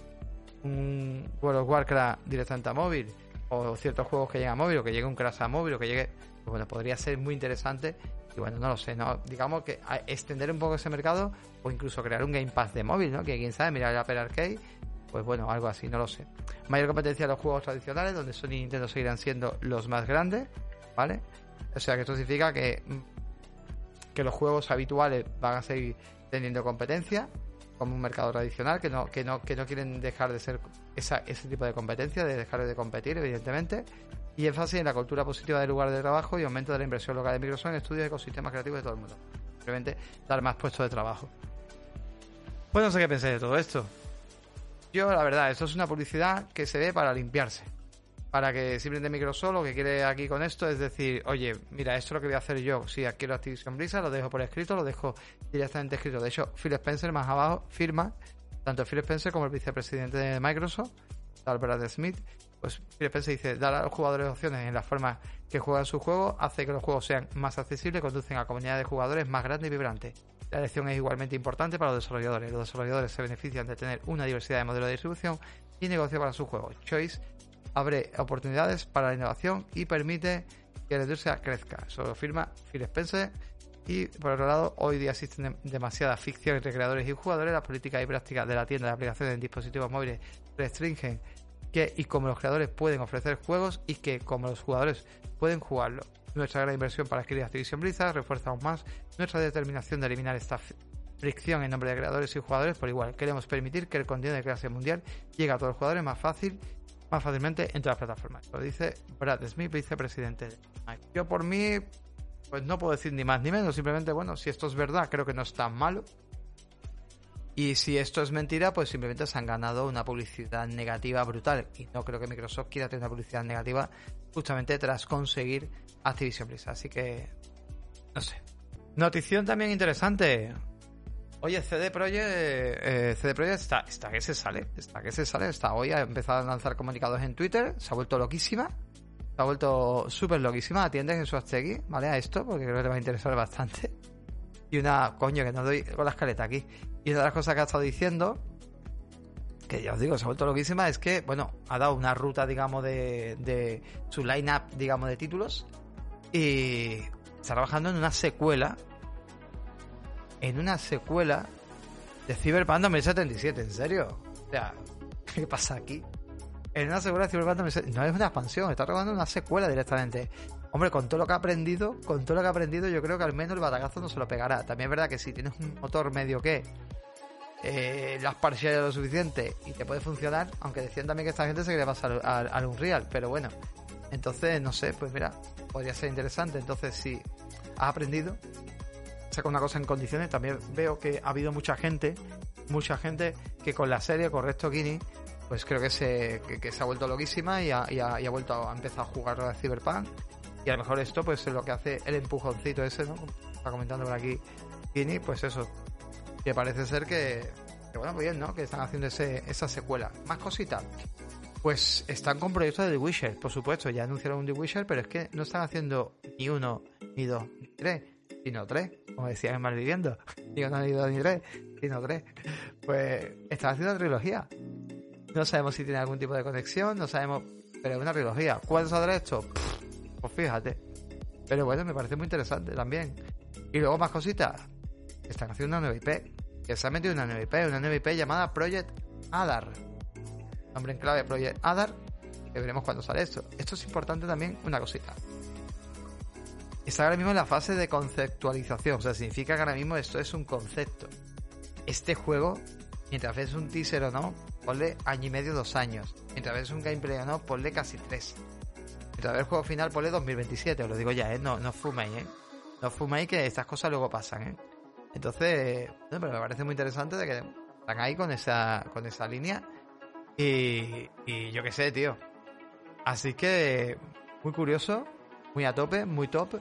un, World of Warcraft directamente a móvil o ciertos juegos que lleguen a móvil o que llegue un Crash a móvil o que llegue, pues bueno, podría ser muy interesante y bueno, no lo sé, no digamos que extender un poco ese mercado o incluso crear un Game Pass de móvil, ¿no? Que quién sabe, mirar el Apple Arcade pues bueno, algo así, no lo sé. Mayor competencia de los juegos tradicionales, donde Sony y Nintendo seguirán siendo los más grandes, ¿vale? O sea que esto significa que, que los juegos habituales van a seguir teniendo competencia, como un mercado tradicional, que no, que no, que no quieren dejar de ser esa, ese tipo de competencia, de dejar de competir, evidentemente. Y énfasis en la cultura positiva del lugar de trabajo y aumento de la inversión local de Microsoft en estudios de ecosistemas creativos de todo el mundo. Simplemente dar más puestos de trabajo. Pues no sé qué pensáis de todo esto. Yo, la verdad, esto es una publicidad que se ve para limpiarse para que simplemente Microsoft lo que quiere aquí con esto es decir, oye, mira, esto es lo que voy a hacer yo. Si adquiero Activision Blizzard, lo dejo por escrito, lo dejo directamente escrito. De hecho, Phil Spencer más abajo firma, tanto Phil Spencer como el vicepresidente de Microsoft, Albert Smith, pues Phil Spencer dice, dar a los jugadores opciones en la forma que juegan sus juegos, hace que los juegos sean más accesibles, conducen a comunidades de jugadores más grandes y vibrantes. La elección es igualmente importante para los desarrolladores. Los desarrolladores se benefician de tener una diversidad de modelos de distribución y negocio para sus juegos. Choice abre oportunidades para la innovación y permite que la industria crezca. Eso lo firma Phil Spencer. Y por otro lado, hoy día existen demasiada ficción entre creadores y jugadores. Las políticas y prácticas de la tienda de aplicaciones en dispositivos móviles restringen que y cómo los creadores pueden ofrecer juegos y que como los jugadores pueden jugarlo. Nuestra gran inversión para adquirir Activision Blizzard refuerza aún más nuestra determinación de eliminar esta fricción en nombre de creadores y jugadores por igual. Queremos permitir que el contenido de clase mundial llegue a todos los jugadores más fácil más fácilmente entre las plataformas. Lo dice Brad Smith, vicepresidente de. Yo por mí, pues no puedo decir ni más ni menos, simplemente, bueno, si esto es verdad, creo que no es tan malo. Y si esto es mentira, pues simplemente se han ganado una publicidad negativa brutal. Y no creo que Microsoft quiera tener una publicidad negativa justamente tras conseguir Activision Blizzard. Así que, no sé. Notición también interesante. Oye, CD Projekt, eh, CD Projekt está, está que se sale, está que se sale, está hoy ha empezado a lanzar comunicados en Twitter, se ha vuelto loquísima, se ha vuelto súper loquísima, atiende Jesús Aztegui, ¿vale? A esto, porque creo que le va a interesar bastante. Y una, coño, que no doy con la escaleta aquí. Y una de las cosas que ha estado diciendo, que ya os digo, se ha vuelto loquísima, es que, bueno, ha dado una ruta, digamos, de, de su line-up, digamos, de títulos. Y está trabajando en una secuela en una secuela de Cyberpunk 2077, ¿en serio? O sea, ¿qué pasa aquí? En una secuela de Cyberpunk 2077, no es una expansión, está en una secuela directamente. Hombre, con todo lo que ha aprendido, con todo lo que ha aprendido, yo creo que al menos el batacazo no se lo pegará. También es verdad que si tienes un motor medio que eh, las parciales lo suficiente y te puede funcionar, aunque decían también que esta gente se quiere pasar al, al Unreal, pero bueno. Entonces, no sé, pues mira, podría ser interesante. Entonces, si has aprendido, saca una cosa en condiciones, también veo que ha habido mucha gente, mucha gente que con la serie, correcto Guinea, pues creo que se, que, se ha vuelto loquísima y ha, ha, y ha vuelto a empezar a jugar a Cyberpunk. Y a lo mejor esto pues es lo que hace el empujoncito ese, ¿no? Está comentando por aquí Guinea, pues eso. Que parece ser que, que bueno, bien, ¿no? Que están haciendo ese, esa secuela. Más cositas. Pues están con proyectos de The Witcher, por supuesto, ya anunciaron un The Witcher, pero es que no están haciendo ni uno, ni dos, ni tres, sino tres, como decía en Malviviendo. Digo, no ni dos ni tres, sino tres. Pues están haciendo una trilogía. No sabemos si tiene algún tipo de conexión, no sabemos, pero es una trilogía. ¿Cuándo saldrá esto? Pues fíjate. Pero bueno, me parece muy interesante también. Y luego más cositas. Están haciendo una nueva IP. Que se ha metido una nueva IP, una nueva IP llamada Project Adar. Nombre en clave Project Adar. Que veremos cuándo sale esto. Esto es importante también, una cosita está ahora mismo en la fase de conceptualización. O sea, significa que ahora mismo esto es un concepto. Este juego, mientras ves un teaser o no, ponle año y medio, dos años. Mientras ves un gameplay o no, ponle casi tres. Mientras ves el juego final, ponle 2027. Os lo digo ya, ¿eh? No, no fuméis, ¿eh? No fuméis que estas cosas luego pasan, ¿eh? Entonces, bueno, pero me parece muy interesante de que están ahí con esa, con esa línea. Y, y yo qué sé, tío. Así que, muy curioso, muy a tope, muy top.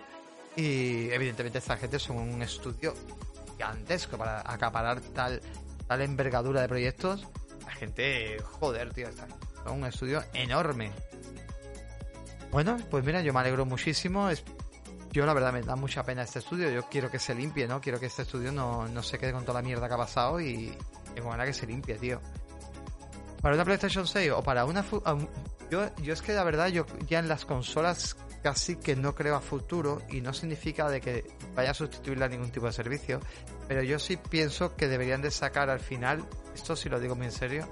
Y evidentemente esta gente son un estudio gigantesco para acaparar tal, tal envergadura de proyectos. La gente, joder, tío, está, son un estudio enorme. Bueno, pues mira, yo me alegro muchísimo. Es, yo la verdad me da mucha pena este estudio. Yo quiero que se limpie, ¿no? Quiero que este estudio no, no se quede con toda la mierda que ha pasado y tengo ganas que se limpie, tío. Para una PlayStation 6 o para una... Yo, yo es que la verdad, yo ya en las consolas casi que no creo a futuro y no significa de que vaya a sustituirle a ningún tipo de servicio, pero yo sí pienso que deberían de sacar al final, esto sí lo digo muy en serio,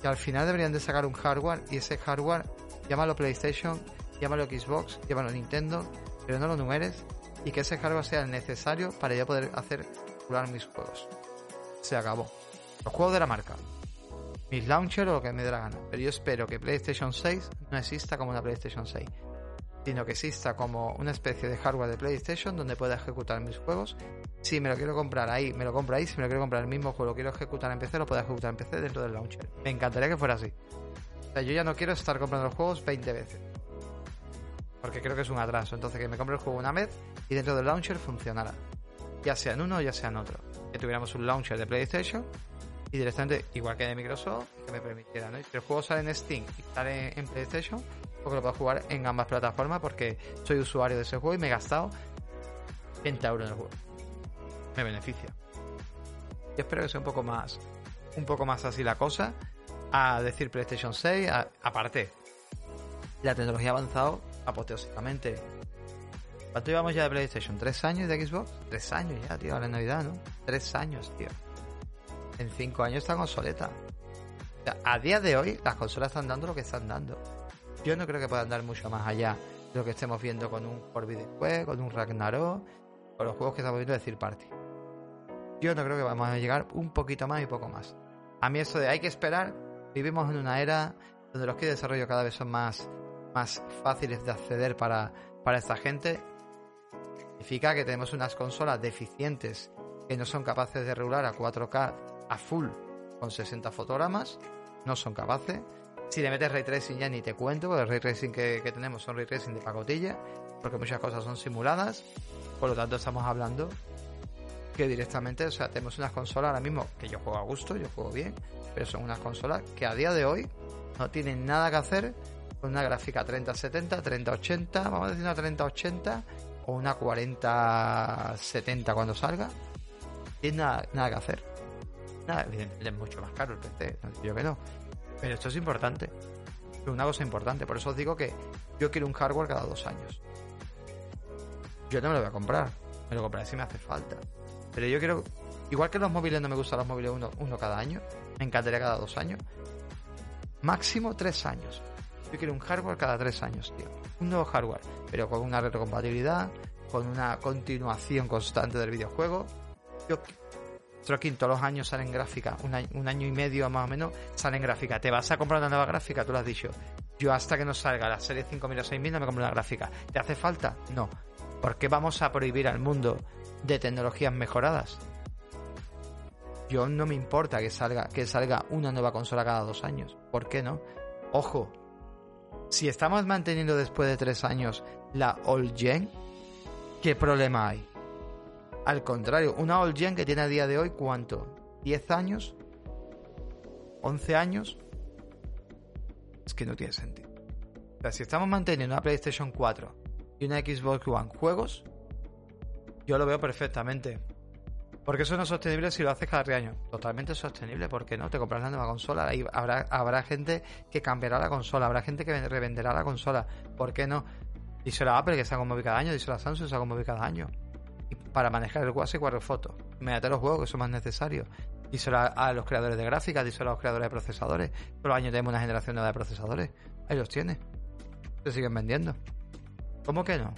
que al final deberían de sacar un hardware y ese hardware llámalo PlayStation, llámalo Xbox, llámalo Nintendo, pero no lo numeres y que ese hardware sea necesario para yo poder hacer jugar mis juegos. Se acabó. Los juegos de la marca. Mis launcher o lo que me dé la gana. Pero yo espero que PlayStation 6 no exista como una PlayStation 6 sino que exista como una especie de hardware de PlayStation donde pueda ejecutar mis juegos. Si me lo quiero comprar ahí, me lo compro ahí. Si me lo quiero comprar el mismo juego, lo quiero ejecutar en PC, lo puedo ejecutar en PC dentro del launcher. Me encantaría que fuera así. O sea, yo ya no quiero estar comprando los juegos 20 veces. Porque creo que es un atraso. Entonces que me compre el juego una vez y dentro del launcher funcionara. Ya sea en uno o ya sea en otro. Que tuviéramos un launcher de PlayStation y directamente, igual que de Microsoft, que me permitiera, ¿no? Si el juego sale en Steam y sale en PlayStation, porque lo puedo jugar en ambas plataformas porque soy usuario de ese juego y me he gastado 20 euros en el juego. Me beneficia. Y espero que sea un poco más, un poco más así la cosa. A decir PlayStation 6, aparte, la tecnología ha avanzado apoteósicamente. ¿Cuánto llevamos ya de PlayStation? ¿Tres años de Xbox? Tres años ya, tío, a la Navidad, ¿no? Tres años, tío. En cinco años está sea, a día de hoy, las consolas están dando lo que están dando. Yo no creo que puedan dar mucho más allá de lo que estemos viendo con un Forbidden West, con un Ragnarok, con los juegos que estamos viendo de Third Party. Yo no creo que vamos a llegar un poquito más y poco más. A mí eso de hay que esperar, vivimos en una era donde los que de desarrollo cada vez son más, más fáciles de acceder para, para esta gente. Significa que tenemos unas consolas deficientes que no son capaces de regular a 4K a full con 60 fotogramas. No son capaces si le metes ray tracing ya ni te cuento, porque el ray tracing que, tenemos son ray tracing de pacotilla, porque muchas cosas son simuladas. Por lo tanto, estamos hablando que directamente, o sea, tenemos unas consolas ahora mismo que yo juego a gusto, yo juego bien, pero son unas consolas que a día de hoy no tienen nada que hacer con una gráfica 3070, 3080, vamos a decir una 3080 o una 4070 cuando salga. Tiene nada, nada que hacer. Nada, es mucho más caro el PC, yo que no. Pero esto es importante. Es una cosa importante. Por eso os digo que yo quiero un hardware cada dos años. Yo no me lo voy a comprar. Me lo compraré si me hace falta. Pero yo quiero. Igual que los móviles no me gustan los móviles uno, uno cada año. Me encantaría cada dos años. Máximo tres años. Yo quiero un hardware cada tres años, tío. Un nuevo hardware. Pero con una retrocompatibilidad. Con una continuación constante del videojuego. Yo Stroking todos los años salen gráfica, un año, un año, y medio más o menos salen gráfica. ¿Te vas a comprar una nueva gráfica? Tú lo has dicho. Yo hasta que no salga la serie 5000 o 6000 no me compro una gráfica. ¿Te hace falta? No. ¿Por qué vamos a prohibir al mundo de tecnologías mejoradas? Yo no me importa que salga, que salga una nueva consola cada dos años. ¿Por qué no? Ojo, si estamos manteniendo después de tres años la All Gen, ¿qué problema hay? Al contrario, una All Gen que tiene a día de hoy, ¿cuánto? ¿10 años? ¿11 años? Es que no tiene sentido. O sea, si estamos manteniendo una PlayStation 4 y una Xbox One juegos, yo lo veo perfectamente. Porque eso no es sostenible si lo haces cada tres años. Totalmente sostenible, ¿por qué no? Te compras la nueva consola y habrá, habrá gente que cambiará la consola, habrá gente que revenderá la consola. ¿Por qué no? Díselo a Apple que saca un móvil cada año, díselo a Samsung que saca un móvil cada año para manejar el WhatsApp y cuatro fotos. Métete los juegos que son más necesarios. Díselo a, a, los creadores de gráficas, díselo a los creadores de procesadores. Todos los años tenemos una generación nueva de procesadores. Ahí los tiene. Se siguen vendiendo. ¿Cómo que no?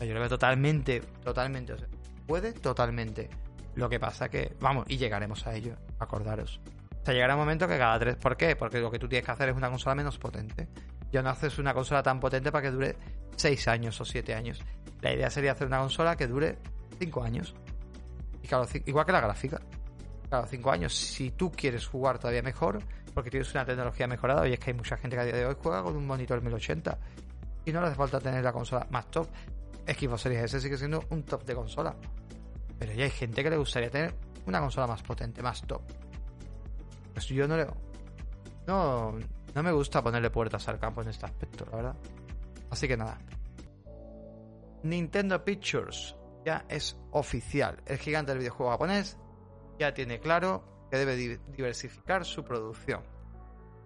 Yo lo veo totalmente, totalmente. O sea, puede totalmente. Lo que pasa que, vamos, y llegaremos a ello, acordaros. O sea, llegará un momento que cada tres. ¿Por qué? Porque lo que tú tienes que hacer es una consola menos potente. Ya no haces una consola tan potente para que dure 6 años o 7 años. La idea sería hacer una consola que dure 5 años. Y claro, igual que la gráfica. Claro, 5 años. Si tú quieres jugar todavía mejor, porque tienes una tecnología mejorada, y es que hay mucha gente que a día de hoy juega con un monitor 1080. Y no le hace falta tener la consola más top. Xbox Series S sigue siendo un top de consola. Pero ya hay gente que le gustaría tener una consola más potente, más top. Pues yo no le. No, no me gusta ponerle puertas al campo en este aspecto, la verdad. Así que nada. Nintendo Pictures ya es oficial. El gigante del videojuego japonés ya tiene claro que debe diversificar su producción.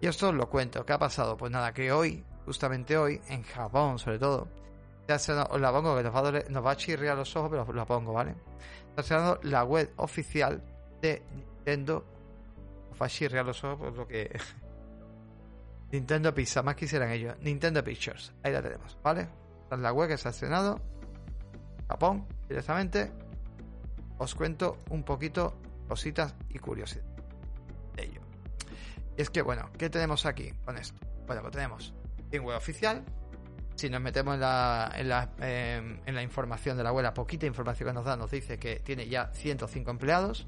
Y esto os lo cuento. ¿Qué ha pasado? Pues nada, que hoy, justamente hoy, en Japón sobre todo, se, os la pongo que nos va, a doler, los ojos, pero la pongo, ¿vale? Está estrenando la web oficial de Nintendo. Os va a chirriar los ojos por lo que. Nintendo Pizza, más quisieran ellos. Nintendo Pictures, ahí la tenemos, ¿vale? Esta es la web que se ha estrenado. Japón, directamente. Os cuento un poquito cositas y curiosidades de ello. Y es que, bueno, ¿qué tenemos aquí con esto? Bueno, pues tenemos en web oficial. Si nos metemos en la, en la, eh, en la información de la web, la poquita información que nos da, nos dice que tiene ya 105 empleados,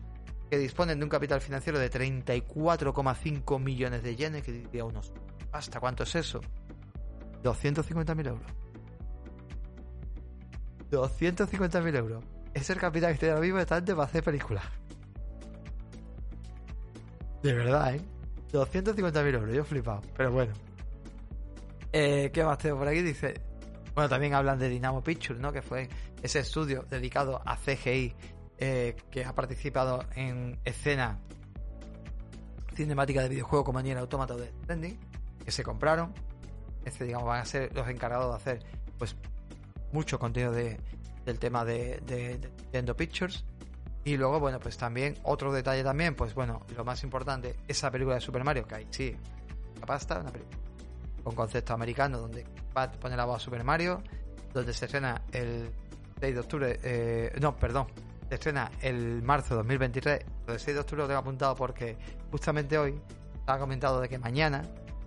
que disponen de un capital financiero de 34,5 millones de yenes, que diría unos. ¿Hasta cuánto es eso? 250.000 euros. 250.000 euros. Es el capital que tiene ahora mismo de para hacer películas. De verdad, ¿eh? 250.000 euros, yo flipado, pero bueno. Eh, ¿Qué más tengo por aquí? Dice. Bueno, también hablan de Dynamo Pictures, ¿no? Que fue ese estudio dedicado a CGI eh, que ha participado en escena cinemática de videojuego como Nier Automata de Trending, que se compraron. Este, digamos, van a ser los encargados de hacer, pues, mucho contenido de, del tema de, de, Nintendo Pictures. Y luego, bueno, pues también, otro detalle también, pues bueno, lo más importante, esa película de Super Mario, que hay, sí, la pasta, una película con concepto americano, donde va a poner la voz a Super Mario, donde se estrena el 6 de octubre, eh, no, perdón, se estrena el marzo de 2023, el 6 de octubre lo tengo apuntado porque justamente hoy ha comentado de que mañana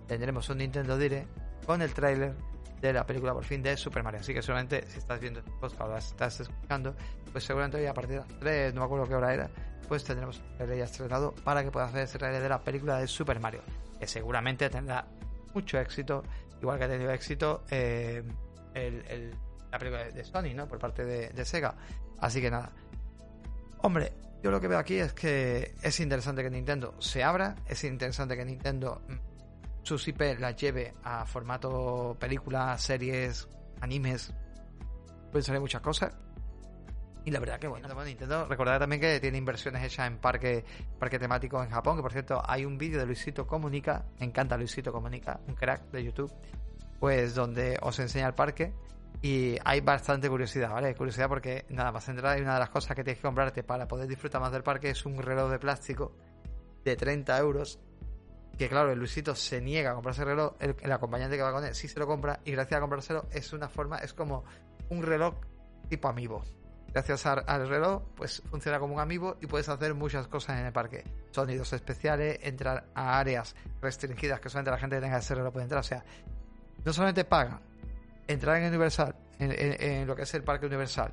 tendremos un Nintendo Direct con el tráiler de la película por fin de Super Mario. Así que seguramente si estás viendo este post o estás escuchando, pues seguramente hoy a partir de las 3, no me acuerdo qué hora era, pues tendremos el ya estrenado para que puedas hacer ese trailer de la película de Super Mario, que seguramente tendrá mucho éxito, igual que ha tenido éxito eh, el, el, la película de Sony, ¿no? Por parte de, Sega. Así que nada. Hombre, yo lo que veo aquí es que es interesante que Nintendo se abra, es interesante que Nintendo sus IP las lleve a formato películas, series, animes. Pueden salir muchas cosas. Y la verdad que bueno, Nintendo, recordad también que tiene inversiones hechas en parque, parque temático en Japón, que por cierto hay un vídeo de Luisito Comunica, me encanta Luisito Comunica, un crack de YouTube, pues donde os enseña el parque y hay bastante curiosidad, ¿vale? Curiosidad porque nada más entrar y una de las cosas que tienes que comprarte para poder disfrutar más del parque es un reloj de plástico de 30 euros. Que claro, el Luisito se niega a comprarse el reloj, el, acompañante que va con él sí se lo compra y gracias a comprárselo es una forma, es como un reloj tipo amiibo gracias al reloj, pues funciona como un amiibo y puedes hacer muchas cosas en el parque. Sonidos especiales, entrar a áreas restringidas que solamente la gente que tenga ese reloj puede entrar. O sea, no solamente pagan entrar en Universal, en, lo que es el parque Universal,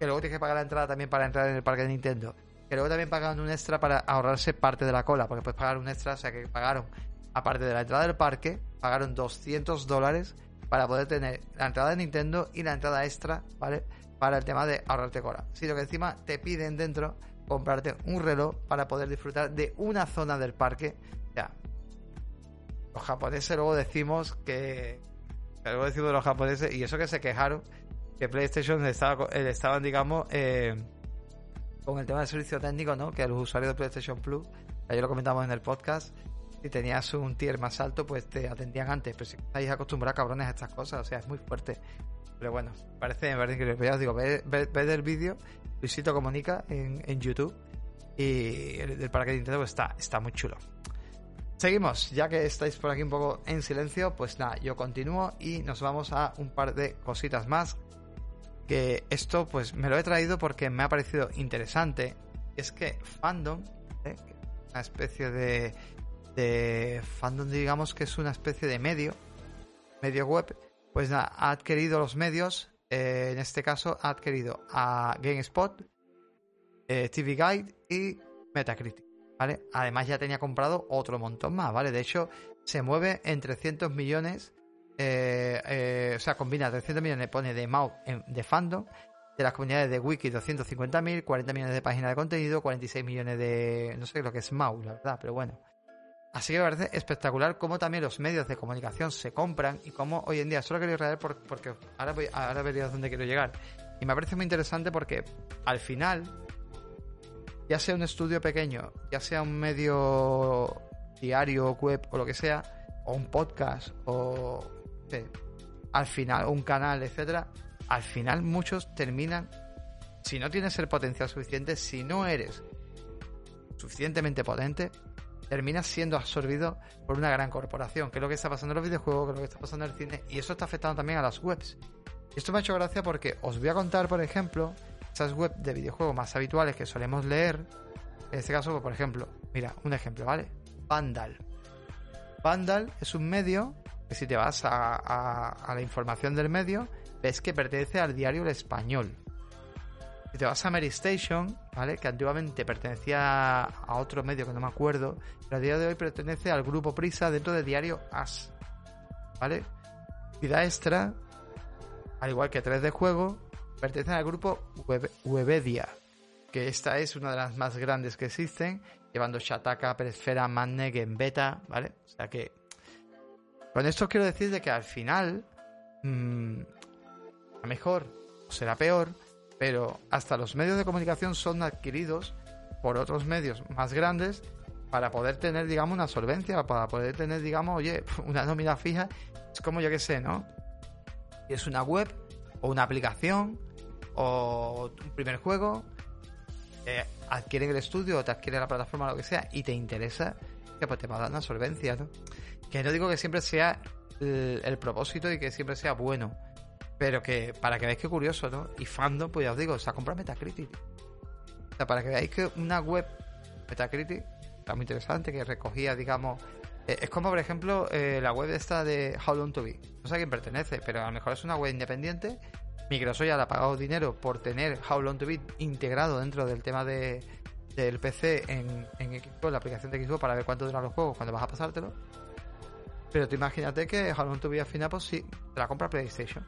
que luego tienes que pagar la entrada también para entrar en el parque de Nintendo, que luego también pagan un extra para ahorrarse parte de la cola, porque puedes pagar un extra, o sea que pagaron, aparte de la entrada del parque, pagaron 200 dólares para poder tener la entrada de Nintendo y la entrada extra, ¿vale? para el tema de ahorrarte cola, sino que encima te piden dentro comprarte un reloj para poder disfrutar de una zona del parque. Ya. Los japoneses luego decimos que. Luego decimos los japoneses, y eso que se quejaron, que PlayStation estaba, eh, estaban, digamos, eh, con el tema del servicio técnico, ¿no? Que los usuarios de PlayStation Plus, ayer lo comentamos en el podcast, si tenías un tier más alto, pues te atendían antes. Pero si estáis acostumbrados, cabrones, a estas cosas, o sea, es muy fuerte. Pero bueno, parece, me increíble. Pero ya os digo, ved, el vídeo, Luisito Comunica en, en YouTube. Y el del parque de Nintendo pues, está, está muy chulo. Seguimos, ya que estáis por aquí un poco en silencio, pues nada, yo continúo y nos vamos a un par de cositas más. Que esto pues me lo he traído porque me ha parecido interesante. Es que Fandom, ¿eh? una especie de, fandom, digamos que es una especie de medio, medio web, pues nada, ha adquirido los medios, eh, en este caso ha adquirido a GameSpot, eh, TV Guide y Metacritic, ¿vale? Además ya tenía comprado otro montón más, ¿vale? De hecho, se mueve en 300 millones, eh, o sea, combina 300 millones, pone de MAU de fandom, de las comunidades de Wiki 250.000, 40 millones de páginas de contenido, 46 millones de... no sé lo que es MAU, la verdad, pero bueno. Así que me parece espectacular cómo también los medios de comunicación se compran y cómo hoy en día, solo quería traer porque ahora, voy, ahora vería dónde quiero llegar. Y me parece muy interesante porque al final, ya sea un estudio pequeño, ya sea un medio diario, web o lo que sea, o un podcast, o al final, un canal, etcétera, al final muchos terminan, si no tienes el potencial suficiente, si no eres suficientemente potente, terminas siendo absorbido por una gran corporación, que es lo que está pasando en los videojuegos, que es lo que está pasando en el cine, y eso está afectando también a las webs. Y esto me ha hecho gracia porque os voy a contar, por ejemplo, esas webs de videojuegos más habituales que solemos leer. En este caso, por ejemplo, mira, un ejemplo, ¿vale? Vandal. Vandal es un medio que si te vas a, la información del medio, ves que pertenece al diario El Español. Si te vas a Mary Station, ¿vale? Que antiguamente pertenecía a otro medio que no me acuerdo, pero a día de hoy pertenece al grupo Prisa dentro del diario As, ¿vale? Vida Extra, al igual que 3 de juego, pertenece al grupo Webedia, que esta es una de las más grandes que existen, llevando Shataka, Peresfera, Manne, Beta, ¿vale? O sea que con esto quiero decir de que al final, mmm, a mejor o será peor, pero hasta los medios de comunicación son adquiridos por otros medios más grandes para poder tener, digamos, una solvencia, para poder tener, digamos, oye, una nómina fija. Es como yo que sé, ¿no? Es una web o una aplicación o un primer juego, eh, adquieren el estudio o te adquiere la plataforma lo que sea y te interesa, que pues te va a dar una solvencia, ¿no? Que no digo que siempre sea el propósito y que siempre sea bueno, pero que para que veáis que curioso, ¿no? Y fandom, pues ya os digo, se ha comprado Metacritic. O sea, para que veáis que una web Metacritic está muy interesante, que recogía, digamos. Eh, es como, por ejemplo, eh, la web esta de How Long to Be. No sé a quién pertenece, pero a lo mejor es una web independiente. Microsoft ya le ha pagado dinero por tener How Long to Be integrado dentro del tema de, del PC en, en Xbox, la aplicación de Xbox, para ver cuánto duran los juegos cuando vas a pasártelo. Pero tú imagínate que Be al final, pues sí, te la compra PlayStation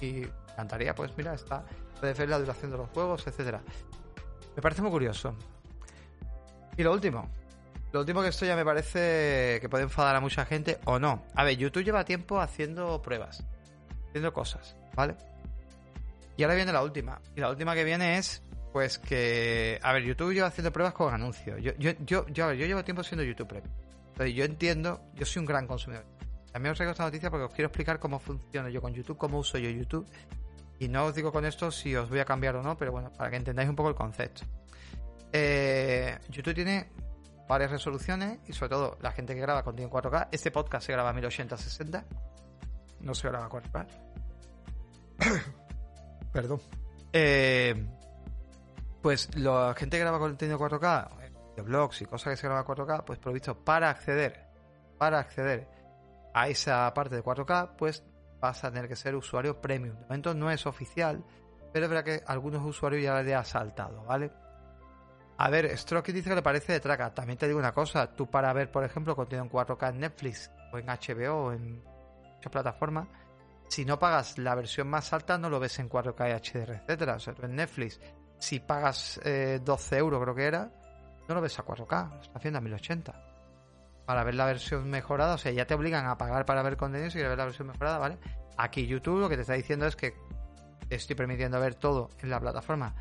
y encantaría, pues mira, está puedes ver la duración de los juegos, etcétera. Me parece muy curioso. Y lo último. Lo último que esto ya me parece que puede enfadar a mucha gente o no. A ver, YouTube lleva tiempo haciendo pruebas, haciendo cosas, ¿vale? Y ahora viene la última. Y la última que viene es, pues que... A ver, YouTube lleva haciendo pruebas con anuncios. Yo, yo, yo, yo, yo llevo tiempo siendo YouTube Premium. Entonces yo entiendo, yo soy un gran consumidor. También os traigo esta noticia porque os quiero explicar cómo funciona yo con YouTube, cómo uso yo YouTube. Y no os digo con esto si os voy a cambiar o no, pero bueno, para que entendáis un poco el concepto. Eh, YouTube tiene varias resoluciones y sobre todo la gente que graba contenido en 4K. Este podcast se graba a 1080-60. No se graba a 4K. Perdón. Eh, pues la gente que graba contenido 4K, de blogs y cosas que se graba a 4K, pues por lo visto, para acceder, para acceder a esa parte de 4K, pues vas a tener que ser usuario premium. De momento no es oficial, pero es verdad que algunos usuarios ya le ha saltado, ¿vale? A ver, Stroke dice que le parece de traca. También te digo una cosa, tú para ver, por ejemplo, contenido en 4K en Netflix o en HBO o en muchas plataformas, si no pagas la versión más alta no lo ves en 4K y HDR, etcétera. O sea, en Netflix, si pagas eh, 12 euros creo que era, no lo ves a 4K, lo está haciendo a 1080. Para ver la versión mejorada, o sea, ya te obligan a pagar para ver contenido si quieres ver la versión mejorada, ¿vale? Aquí YouTube lo que te está diciendo es que estoy permitiendo ver todo en la plataforma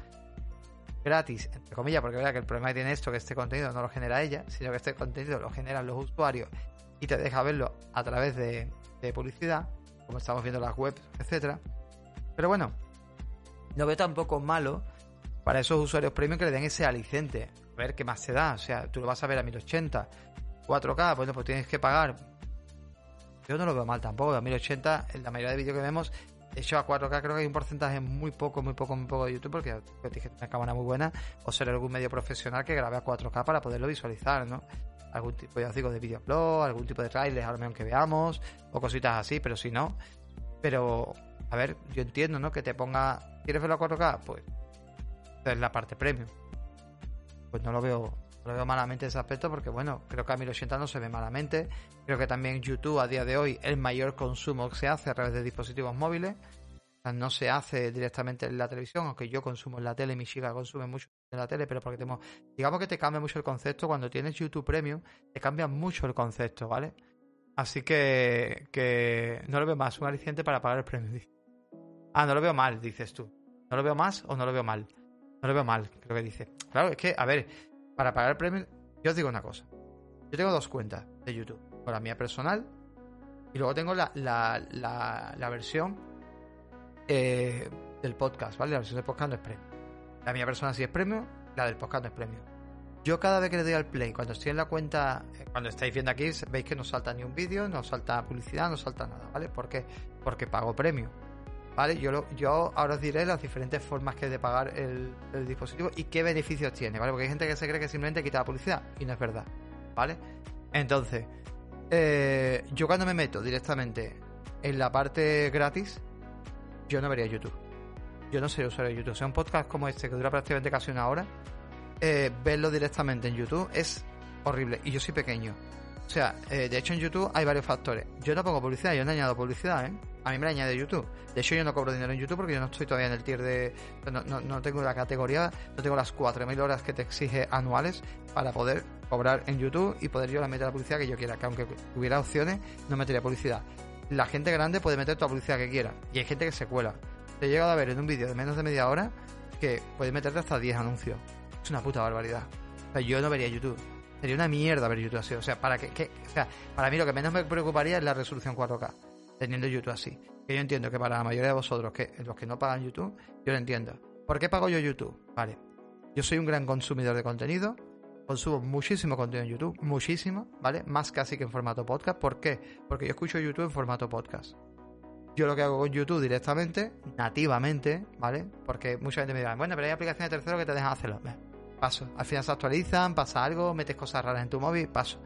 gratis, entre comillas, porque verdad que el problema que tiene esto que este contenido no lo genera ella, sino que este contenido lo generan los usuarios y te deja verlo a través de, de publicidad, como estamos viendo las webs, etcétera. Pero bueno, no veo tampoco malo para esos usuarios premium que le den ese aliciente. Ver qué más se da. O sea, tú lo vas a ver a 1080, 4K, bueno, pues tienes que pagar. Yo no lo veo mal tampoco. A 1080, en la mayoría de vídeos que vemos, hecho a 4K creo que hay un porcentaje muy poco, muy poco, muy poco de YouTube, porque dije una cámara muy buena, o ser algún medio profesional que grabe a 4K para poderlo visualizar, ¿no? Algún tipo, ya digo, de videoblog, algún tipo de trailer, a lo mejor que veamos, o cositas así, pero si no. Pero, a ver, yo entiendo, ¿no? Que te ponga. ¿Quieres verlo a 4K? Pues. Es la parte premium. Pues no lo veo. Lo veo malamente ese aspecto porque, bueno, creo que a 1080 no se ve malamente. Creo que también YouTube a día de hoy el mayor consumo que se hace a través de dispositivos móviles. No se hace directamente en la televisión, aunque yo consumo en la tele, mi chica consume mucho en la tele, pero porque tenemos, digamos que te cambia mucho el concepto. Cuando tienes YouTube Premium, te cambia mucho el concepto, ¿vale? Así que, que no lo veo más, un aliciente para pagar el premium. Ah, no lo veo mal, dices tú. ¿No lo veo más o no lo veo mal? No lo veo mal, creo que dice. Claro, es que, a ver, para pagar el premium, yo os digo una cosa. Yo tengo dos cuentas de YouTube. Con la mía personal y luego tengo la, la, la, versión eh, del podcast, ¿vale? La versión del podcast no es premium. La mía personal sí es premium, la del podcast no es premium. Yo cada vez que le doy al play, cuando estoy en la cuenta, eh, cuando estáis viendo aquí, veis que no salta ni un vídeo, no salta publicidad, no salta nada, ¿vale? ¿Por qué? Porque pago premium. ¿Vale? Yo, lo- yo ahora os diré las diferentes formas que hay de pagar el, el dispositivo y qué beneficios tiene, ¿vale? Porque hay gente que se cree que simplemente quita la publicidad y no es verdad, ¿vale? Entonces, eh, yo cuando me meto directamente en la parte gratis, yo no vería YouTube. Yo no sería usuario de YouTube. O sea, un podcast como este que dura prácticamente casi una hora, eh, verlo directamente en YouTube es horrible. Y yo soy pequeño. O sea, eh, de hecho en YouTube hay varios factores. Yo no pongo publicidad, yo no añado publicidad, ¿eh? A mí me la añade YouTube. De hecho yo no cobro dinero en YouTube porque yo no estoy todavía en el tier de... No, no, no tengo la categoría, no tengo las 4.000 horas que te exige anuales para poder cobrar en YouTube y poder yo la meter la publicidad que yo quiera. Que aunque hubiera opciones, no metería publicidad. La gente grande puede meter toda la publicidad que quiera. Y hay gente que se cuela. Te he llegado a ver en un vídeo de menos de media hora que puede meterte hasta 10 anuncios. Es una puta barbaridad. O sea, yo no vería YouTube. Sería una mierda ver YouTube así. O sea, para que, que- o sea, para mí lo que menos me preocuparía es la resolución 4K, teniendo YouTube así. Que yo entiendo que para la mayoría de vosotros, que los que no pagan YouTube, yo lo entiendo. ¿Por qué pago yo YouTube? Vale. Yo soy un gran consumidor de contenido. Consumo muchísimo contenido en YouTube, muchísimo, ¿vale? Más casi que en formato podcast. ¿Por qué? Porque yo escucho YouTube en formato podcast. Yo lo que hago con YouTube directamente, nativamente, ¿vale? Porque mucha gente me dirá, bueno, pero hay aplicaciones de tercero que te dejan hacerlo. Paso. Al final se actualizan, pasa algo, metes cosas raras en tu móvil, paso.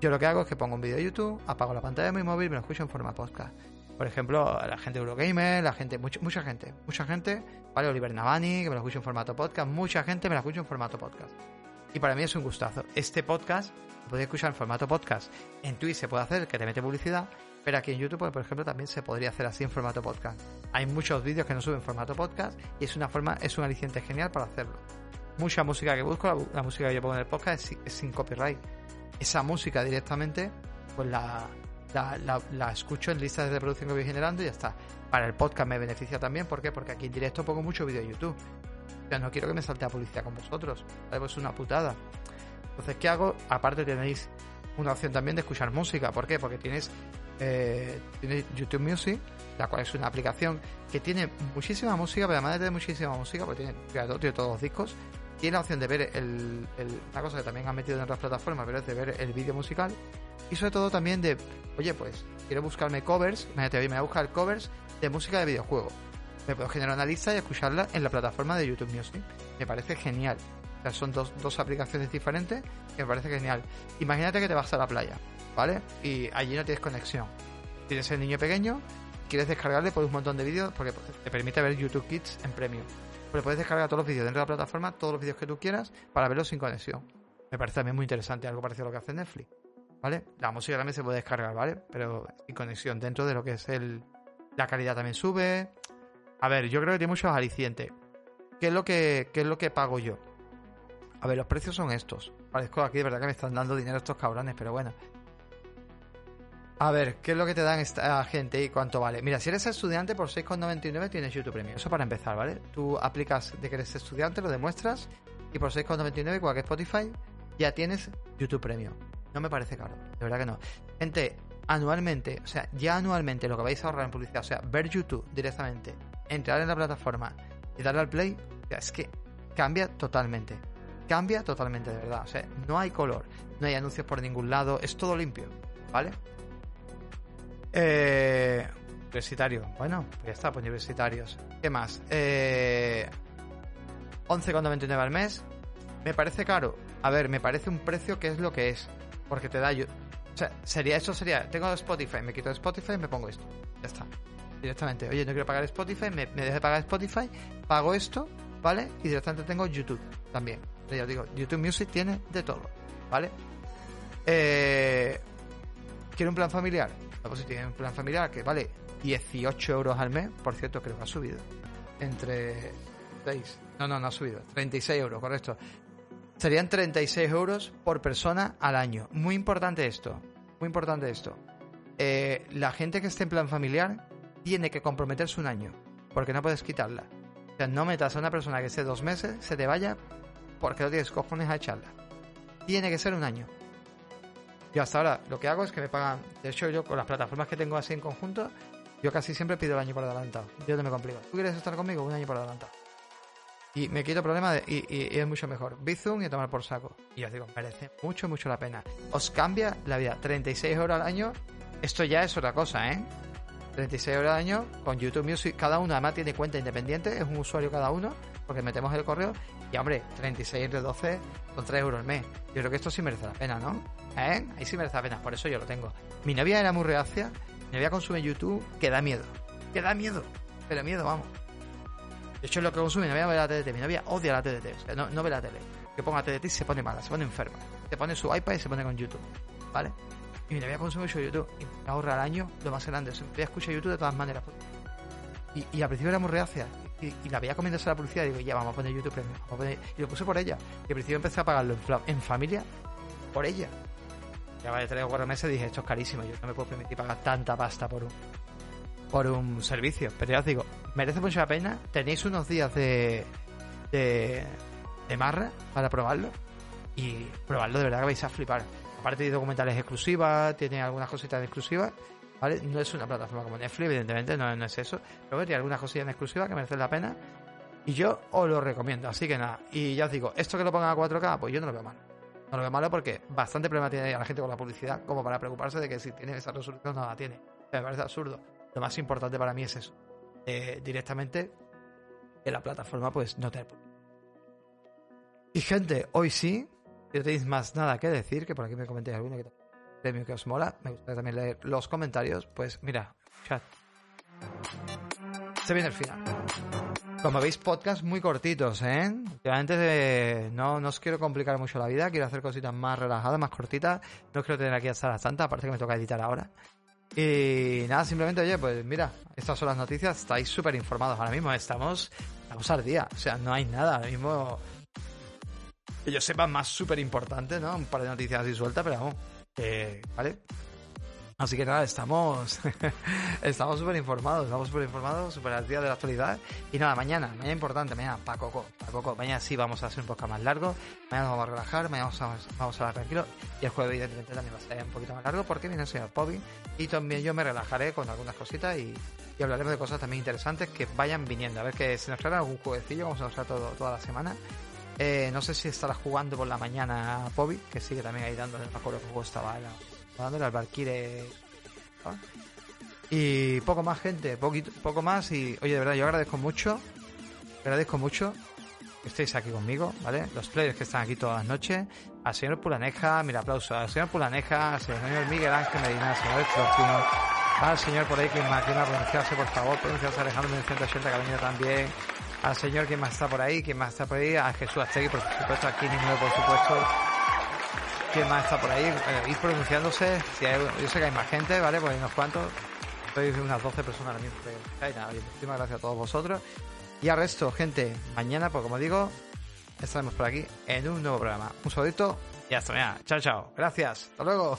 Yo lo que hago es que pongo un vídeo de YouTube, apago la pantalla de mi móvil y me lo escucho en forma podcast. Por ejemplo, la gente de Eurogamer, la gente, mucha, mucha gente, mucha gente, ¿vale? Oliver Navani, que me lo escucho en formato podcast, mucha gente me lo escucho en formato podcast. Y para mí es un gustazo. Este podcast lo podéis escuchar en formato podcast. En Twitch se puede hacer, que te mete publicidad, pero aquí en YouTube, por ejemplo, también se podría hacer así en formato podcast. Hay muchos vídeos que no suben en formato podcast y es una forma, es un aliciente genial para hacerlo. Mucha música que busco, la, música que yo pongo en el podcast es, es sin copyright. Esa música directamente, pues la, la, escucho en listas de reproducción que voy generando y ya está. Para el podcast me beneficia también, ¿por qué? Porque aquí en directo pongo mucho vídeo de YouTube. O no quiero que me salte la publicidad con vosotros. ¿vale? Pues es una putada. Entonces, ¿qué hago? Aparte tenéis una opción también de escuchar música. ¿Por qué? Porque tienes, eh, YouTube Music, la cual es una aplicación que tiene muchísima música, pero además de tener muchísima música, porque tiene, tiene todos los discos, tiene la opción de ver el, una cosa que también han metido en otras plataformas, pero es de ver el vídeo musical. Y sobre todo también de, oye, pues quiero buscarme covers, me voy a buscar covers de música de videojuegos. Me puedo generar una lista y escucharla en la plataforma de YouTube Music. Me parece genial. O sea, son dos, dos aplicaciones diferentes que me parece genial. Imagínate que te vas a la playa, ¿vale? Y allí no tienes conexión. Tienes el niño pequeño, quieres descargarle por un montón de vídeos porque te permite ver YouTube Kids en premium. Pero puedes descargar todos los vídeos dentro de la plataforma, todos los vídeos que tú quieras, para verlos sin conexión. Me parece también muy interesante, algo parecido a lo que hace Netflix. ¿Vale? La música también se puede descargar, ¿vale? Pero sin conexión, dentro de lo que es el. La calidad también sube. A ver, yo creo que tiene muchos alicientes. ¿Qué es lo que, qué es lo que pago yo? A ver, los precios son estos. Parezco aquí, de verdad que me están dando dinero estos cabrones, pero bueno. A ver, ¿qué es lo que te dan esta gente y cuánto vale? Mira, si eres estudiante, por 6,99 tienes YouTube Premium. Eso para empezar, ¿vale? Tú aplicas de que eres estudiante, lo demuestras, y por 6,99, igual que Spotify, ya tienes YouTube Premium. No me parece caro, de verdad que no. Gente, anualmente, o sea, ya anualmente lo que vais a ahorrar en publicidad, o sea, ver YouTube directamente, entrar en la plataforma y darle al play, o sea, es que cambia totalmente. Cambia totalmente, de verdad. O sea, no hay color, no hay anuncios por ningún lado, es todo limpio, ¿vale? Eh, universitario, bueno, pues ya está, pues universitarios. ¿Qué más? Eh, 11,99 al mes. Me parece caro. A ver, me parece un precio que es lo que es. Porque te da. O sea, sería, eso sería. Tengo Spotify, me quito Spotify y me pongo esto. Ya está. Directamente. Oye, no quiero pagar Spotify, me, me dejo de pagar Spotify, pago esto, ¿vale? Y directamente tengo YouTube también. Ya os digo, YouTube Music tiene de todo, ¿vale? Eh, ¿Quiero un plan familiar? Pues si tiene un plan familiar que vale 18 euros al mes, por cierto, creo que ha subido. Entre 6. No, no, no ha subido. 36 euros, correcto. Serían 36 euros por persona al año. Muy importante esto. Muy importante esto. Eh, la gente que esté en plan familiar tiene que comprometerse un año. Porque no puedes quitarla. O sea, no metas a una persona que esté dos meses, se te vaya porque no tienes cojones a echarla. Tiene que ser un año. Yo hasta ahora lo que hago es que me pagan. De hecho, yo con las plataformas que tengo así en conjunto, yo casi siempre pido el año por adelantado. Yo no me complico. ¿Tú quieres estar conmigo? Un año por adelantado. Y me quito problemas de- y, es mucho mejor. Bizum y tomar por saco. Y os digo, merece mucho, mucho la pena. Os cambia la vida. 36 euros al año. Esto ya es otra cosa, ¿eh? 36 euros al año con YouTube Music. Cada uno además tiene cuenta independiente. Es un usuario cada uno. Porque metemos el correo. Y hombre, 36 entre 12 son 3 euros al mes. Yo creo que esto sí merece la pena, ¿no? ¿Eh? Ahí sí merece la pena. Por eso yo lo tengo. Mi novia era muy reacia. Mi novia consume YouTube que da miedo. Que da miedo. Pero miedo, vamos. De hecho, lo que consume mi novia ve la TDT. Mi novia odia la TDT. O sea, no, no ve la tele. Que ponga TDT y se pone mala, se pone enferma. Se pone su iPad y se pone con YouTube. ¿Vale? Y mi novia consume mucho YouTube. Y me ahorra al año lo más grande. O sea, ella escucha YouTube de todas maneras. Y, al principio era muy reacia. Y, y la veía comiéndose la publicidad. Y digo, ya, vamos a poner YouTube Premium. vamos a poner- Y lo puse por ella. Y al principio empecé a pagarlo en, en familia por ella. Ya vale tres o cuatro meses dije, esto es carísimo. Yo no me puedo permitir pagar tanta pasta por un, por un servicio. Pero ya os digo, merece mucho la pena. Tenéis unos días de, de, de marra para probarlo. Y probarlo de verdad que vais a flipar. Aparte de documentales exclusivas, tiene algunas cositas exclusivas. ¿Vale? No es una plataforma como Netflix, evidentemente, no, no es eso. Pero tiene algunas cosillas en exclusiva que merecen la pena. Y yo os lo recomiendo, así que nada. Y ya os digo, esto que lo pongan a 4K, pues yo no lo veo mal. No lo veo malo porque bastante problema tiene la gente con la publicidad como para preocuparse de que si tiene esa resolución no la tiene. Me parece absurdo. Lo más importante para mí es eso. Eh, directamente que la plataforma pues no te... Y gente, hoy sí, si no tenéis más nada que decir, que por aquí me comentéis alguno que premio que os mola, me gustaría también leer los comentarios, pues mira, chat. Se viene el final. Como veis, podcast muy cortitos, ¿eh? Últimamente eh, no, no os quiero complicar mucho la vida, quiero hacer cositas más relajadas, más cortitas. No quiero tener aquí hasta las tantas, aparte que me toca editar ahora. Y nada, simplemente, oye, pues mira, estas son las noticias, estáis súper informados. Ahora mismo estamos, estamos al día, o sea, no hay nada. Ahora mismo que yo sepa más súper importante, ¿no? Un par de noticias así sueltas, pero vamos, que, ¿vale? Así que nada, estamos estamos súper informados, estamos súper informados, súper al día de la actualidad. Y nada, mañana, mañana importante, mañana, pa' coco, pa' coco. Mañana sí vamos a hacer un podcast más largo, mañana nos vamos a relajar, mañana vamos a, vamos hablar tranquilo. Y el jueves, evidentemente, también va a ser un poquito más largo porque viene el señor Pobi. Y también yo me relajaré con algunas cositas y, hablaremos de cosas también interesantes que vayan viniendo. A ver que se nos traerá algún jueguecillo, vamos a mostrar todo, toda la semana. Eh, no sé si estará jugando por la mañana Pobi, que sigue también ahí dándole, no me acuerdo qué juego estaba, era dándole al Valkyrie. Y poco más, gente, poquito, poco más. Y oye, de verdad, yo agradezco mucho, agradezco mucho que estéis aquí conmigo, ¿vale? Los players que están aquí todas las noches. Al señor Pulaneja, mil aplausos. Al señor Pulaneja, al señor Miguel Ángel Medina, al señor al señor por ahí que más quiera pronunciarse, por favor, pronunciarse Alejandro 1980 que también. Al señor que más está por ahí, que más está por ahí, a Jesús Aztegui, por supuesto, aquí Nimue, por supuesto. ¿Quién más está por ahí? Eh, ir pronunciándose. Yo sé que hay más gente, ¿vale? Pues hay unos cuantos. Estoy unas 12 personas ahora mismo. hay. Nada, muchísimas gracias a todos vosotros. Y al resto, gente, mañana, pues como digo, estaremos por aquí en un nuevo programa. Un saludito y hasta mañana. Chao, chao. Gracias. Hasta luego.